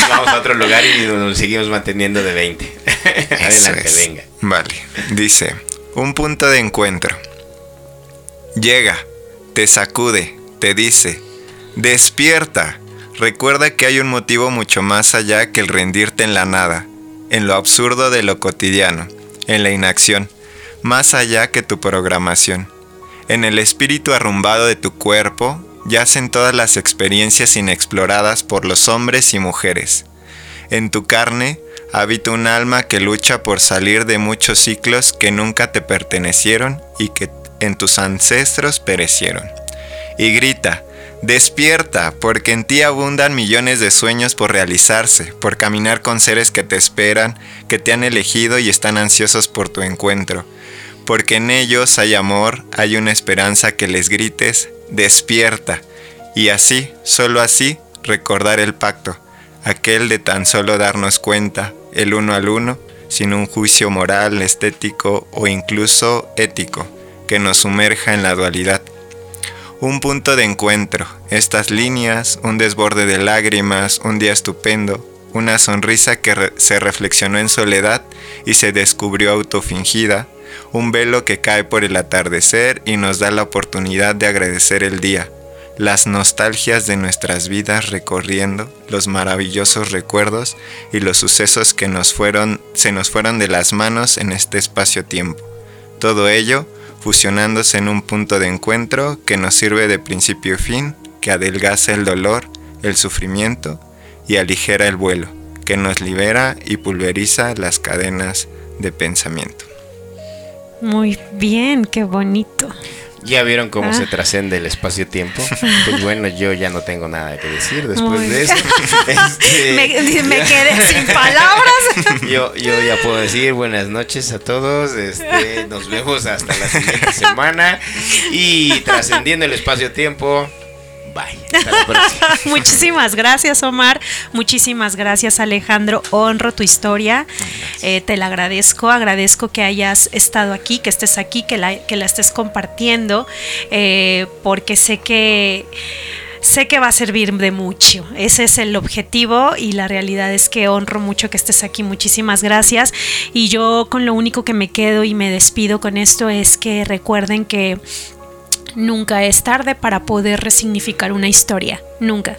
Vamos a otro lugar y nos seguimos manteniendo de 20. Eso Adelante, es. venga. Vale. Dice, un punto de encuentro. Llega, te sacude, te dice, despierta. Recuerda que hay un motivo mucho más allá que el rendirte en la nada, en lo absurdo de lo cotidiano, en la inacción, más allá que tu programación. En el espíritu arrumbado de tu cuerpo yacen todas las experiencias inexploradas por los hombres y mujeres. En tu carne habita un alma que lucha por salir de muchos ciclos que nunca te pertenecieron y que en tus ancestros perecieron. Y grita, despierta, porque en ti abundan millones de sueños por realizarse, por caminar con seres que te esperan, que te han elegido y están ansiosos por tu encuentro. Porque en ellos hay amor, hay una esperanza que les grites, despierta. Y así, solo así, recordar el pacto, aquel de tan solo darnos cuenta, el uno al uno, sin un juicio moral, estético o incluso ético, que nos sumerja en la dualidad. Un punto de encuentro, estas líneas, un desborde de lágrimas, un día estupendo, una sonrisa que se reflexionó en soledad y se descubrió autofingida, un velo que cae por el atardecer y nos da la oportunidad de agradecer el día, las nostalgias de nuestras vidas recorriendo los maravillosos recuerdos y los sucesos que se nos fueron de las manos en este espacio-tiempo. Todo ello fusionándose en un punto de encuentro que nos sirve de principio a fin, que adelgaza el dolor, el sufrimiento y aligera el vuelo, que nos libera y pulveriza las cadenas de pensamiento. Muy bien, qué bonito. ¿Ya vieron cómo Ah. se trascende el espacio-tiempo? Pues bueno, yo ya no tengo nada que decir después de eso. Este, Me, me quedé sin palabras. yo, yo ya puedo decir buenas noches a todos. Este, nos vemos hasta la siguiente semana. Y trascendiendo el espacio-tiempo, bye. Hasta la próxima. Muchísimas gracias, Omar. Muchísimas gracias, Alejandro. Honro tu historia. Eh, te la agradezco. Agradezco que hayas estado aquí, que estés aquí, que la, que la estés compartiendo, eh, porque sé que sé que va a servir de mucho. Ese es el objetivo y la realidad es que honro mucho que estés aquí. Muchísimas gracias. Y yo con lo único que me quedo y me despido con esto es que recuerden que Nunca es tarde para poder resignificar una historia, nunca.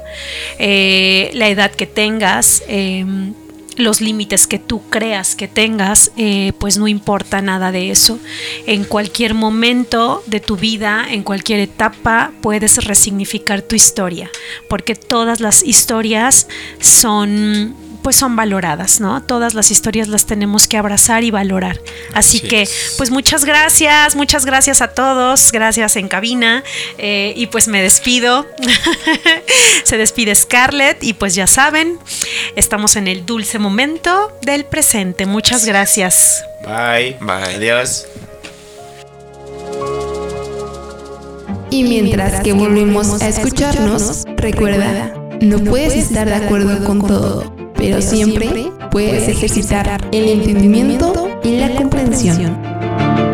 Eh, la edad que tengas, eh, los límites que tú creas que tengas, eh, pues no importa nada de eso. En cualquier momento de tu vida, en cualquier etapa, puedes resignificar tu historia, porque todas las historias son pues son valoradas, ¿no? Todas las historias las tenemos que abrazar y valorar. Así, Así que, es. pues muchas gracias, muchas gracias a todos, gracias en cabina eh, y pues me despido. Se despide Scarlett y pues ya saben, estamos en el dulce momento del presente. Muchas gracias. Bye. Bye. Adiós. Y mientras que volvemos a escucharnos, recuerda, no puedes estar de acuerdo con todo, pero siempre puedes ejercitar el entendimiento y la comprensión.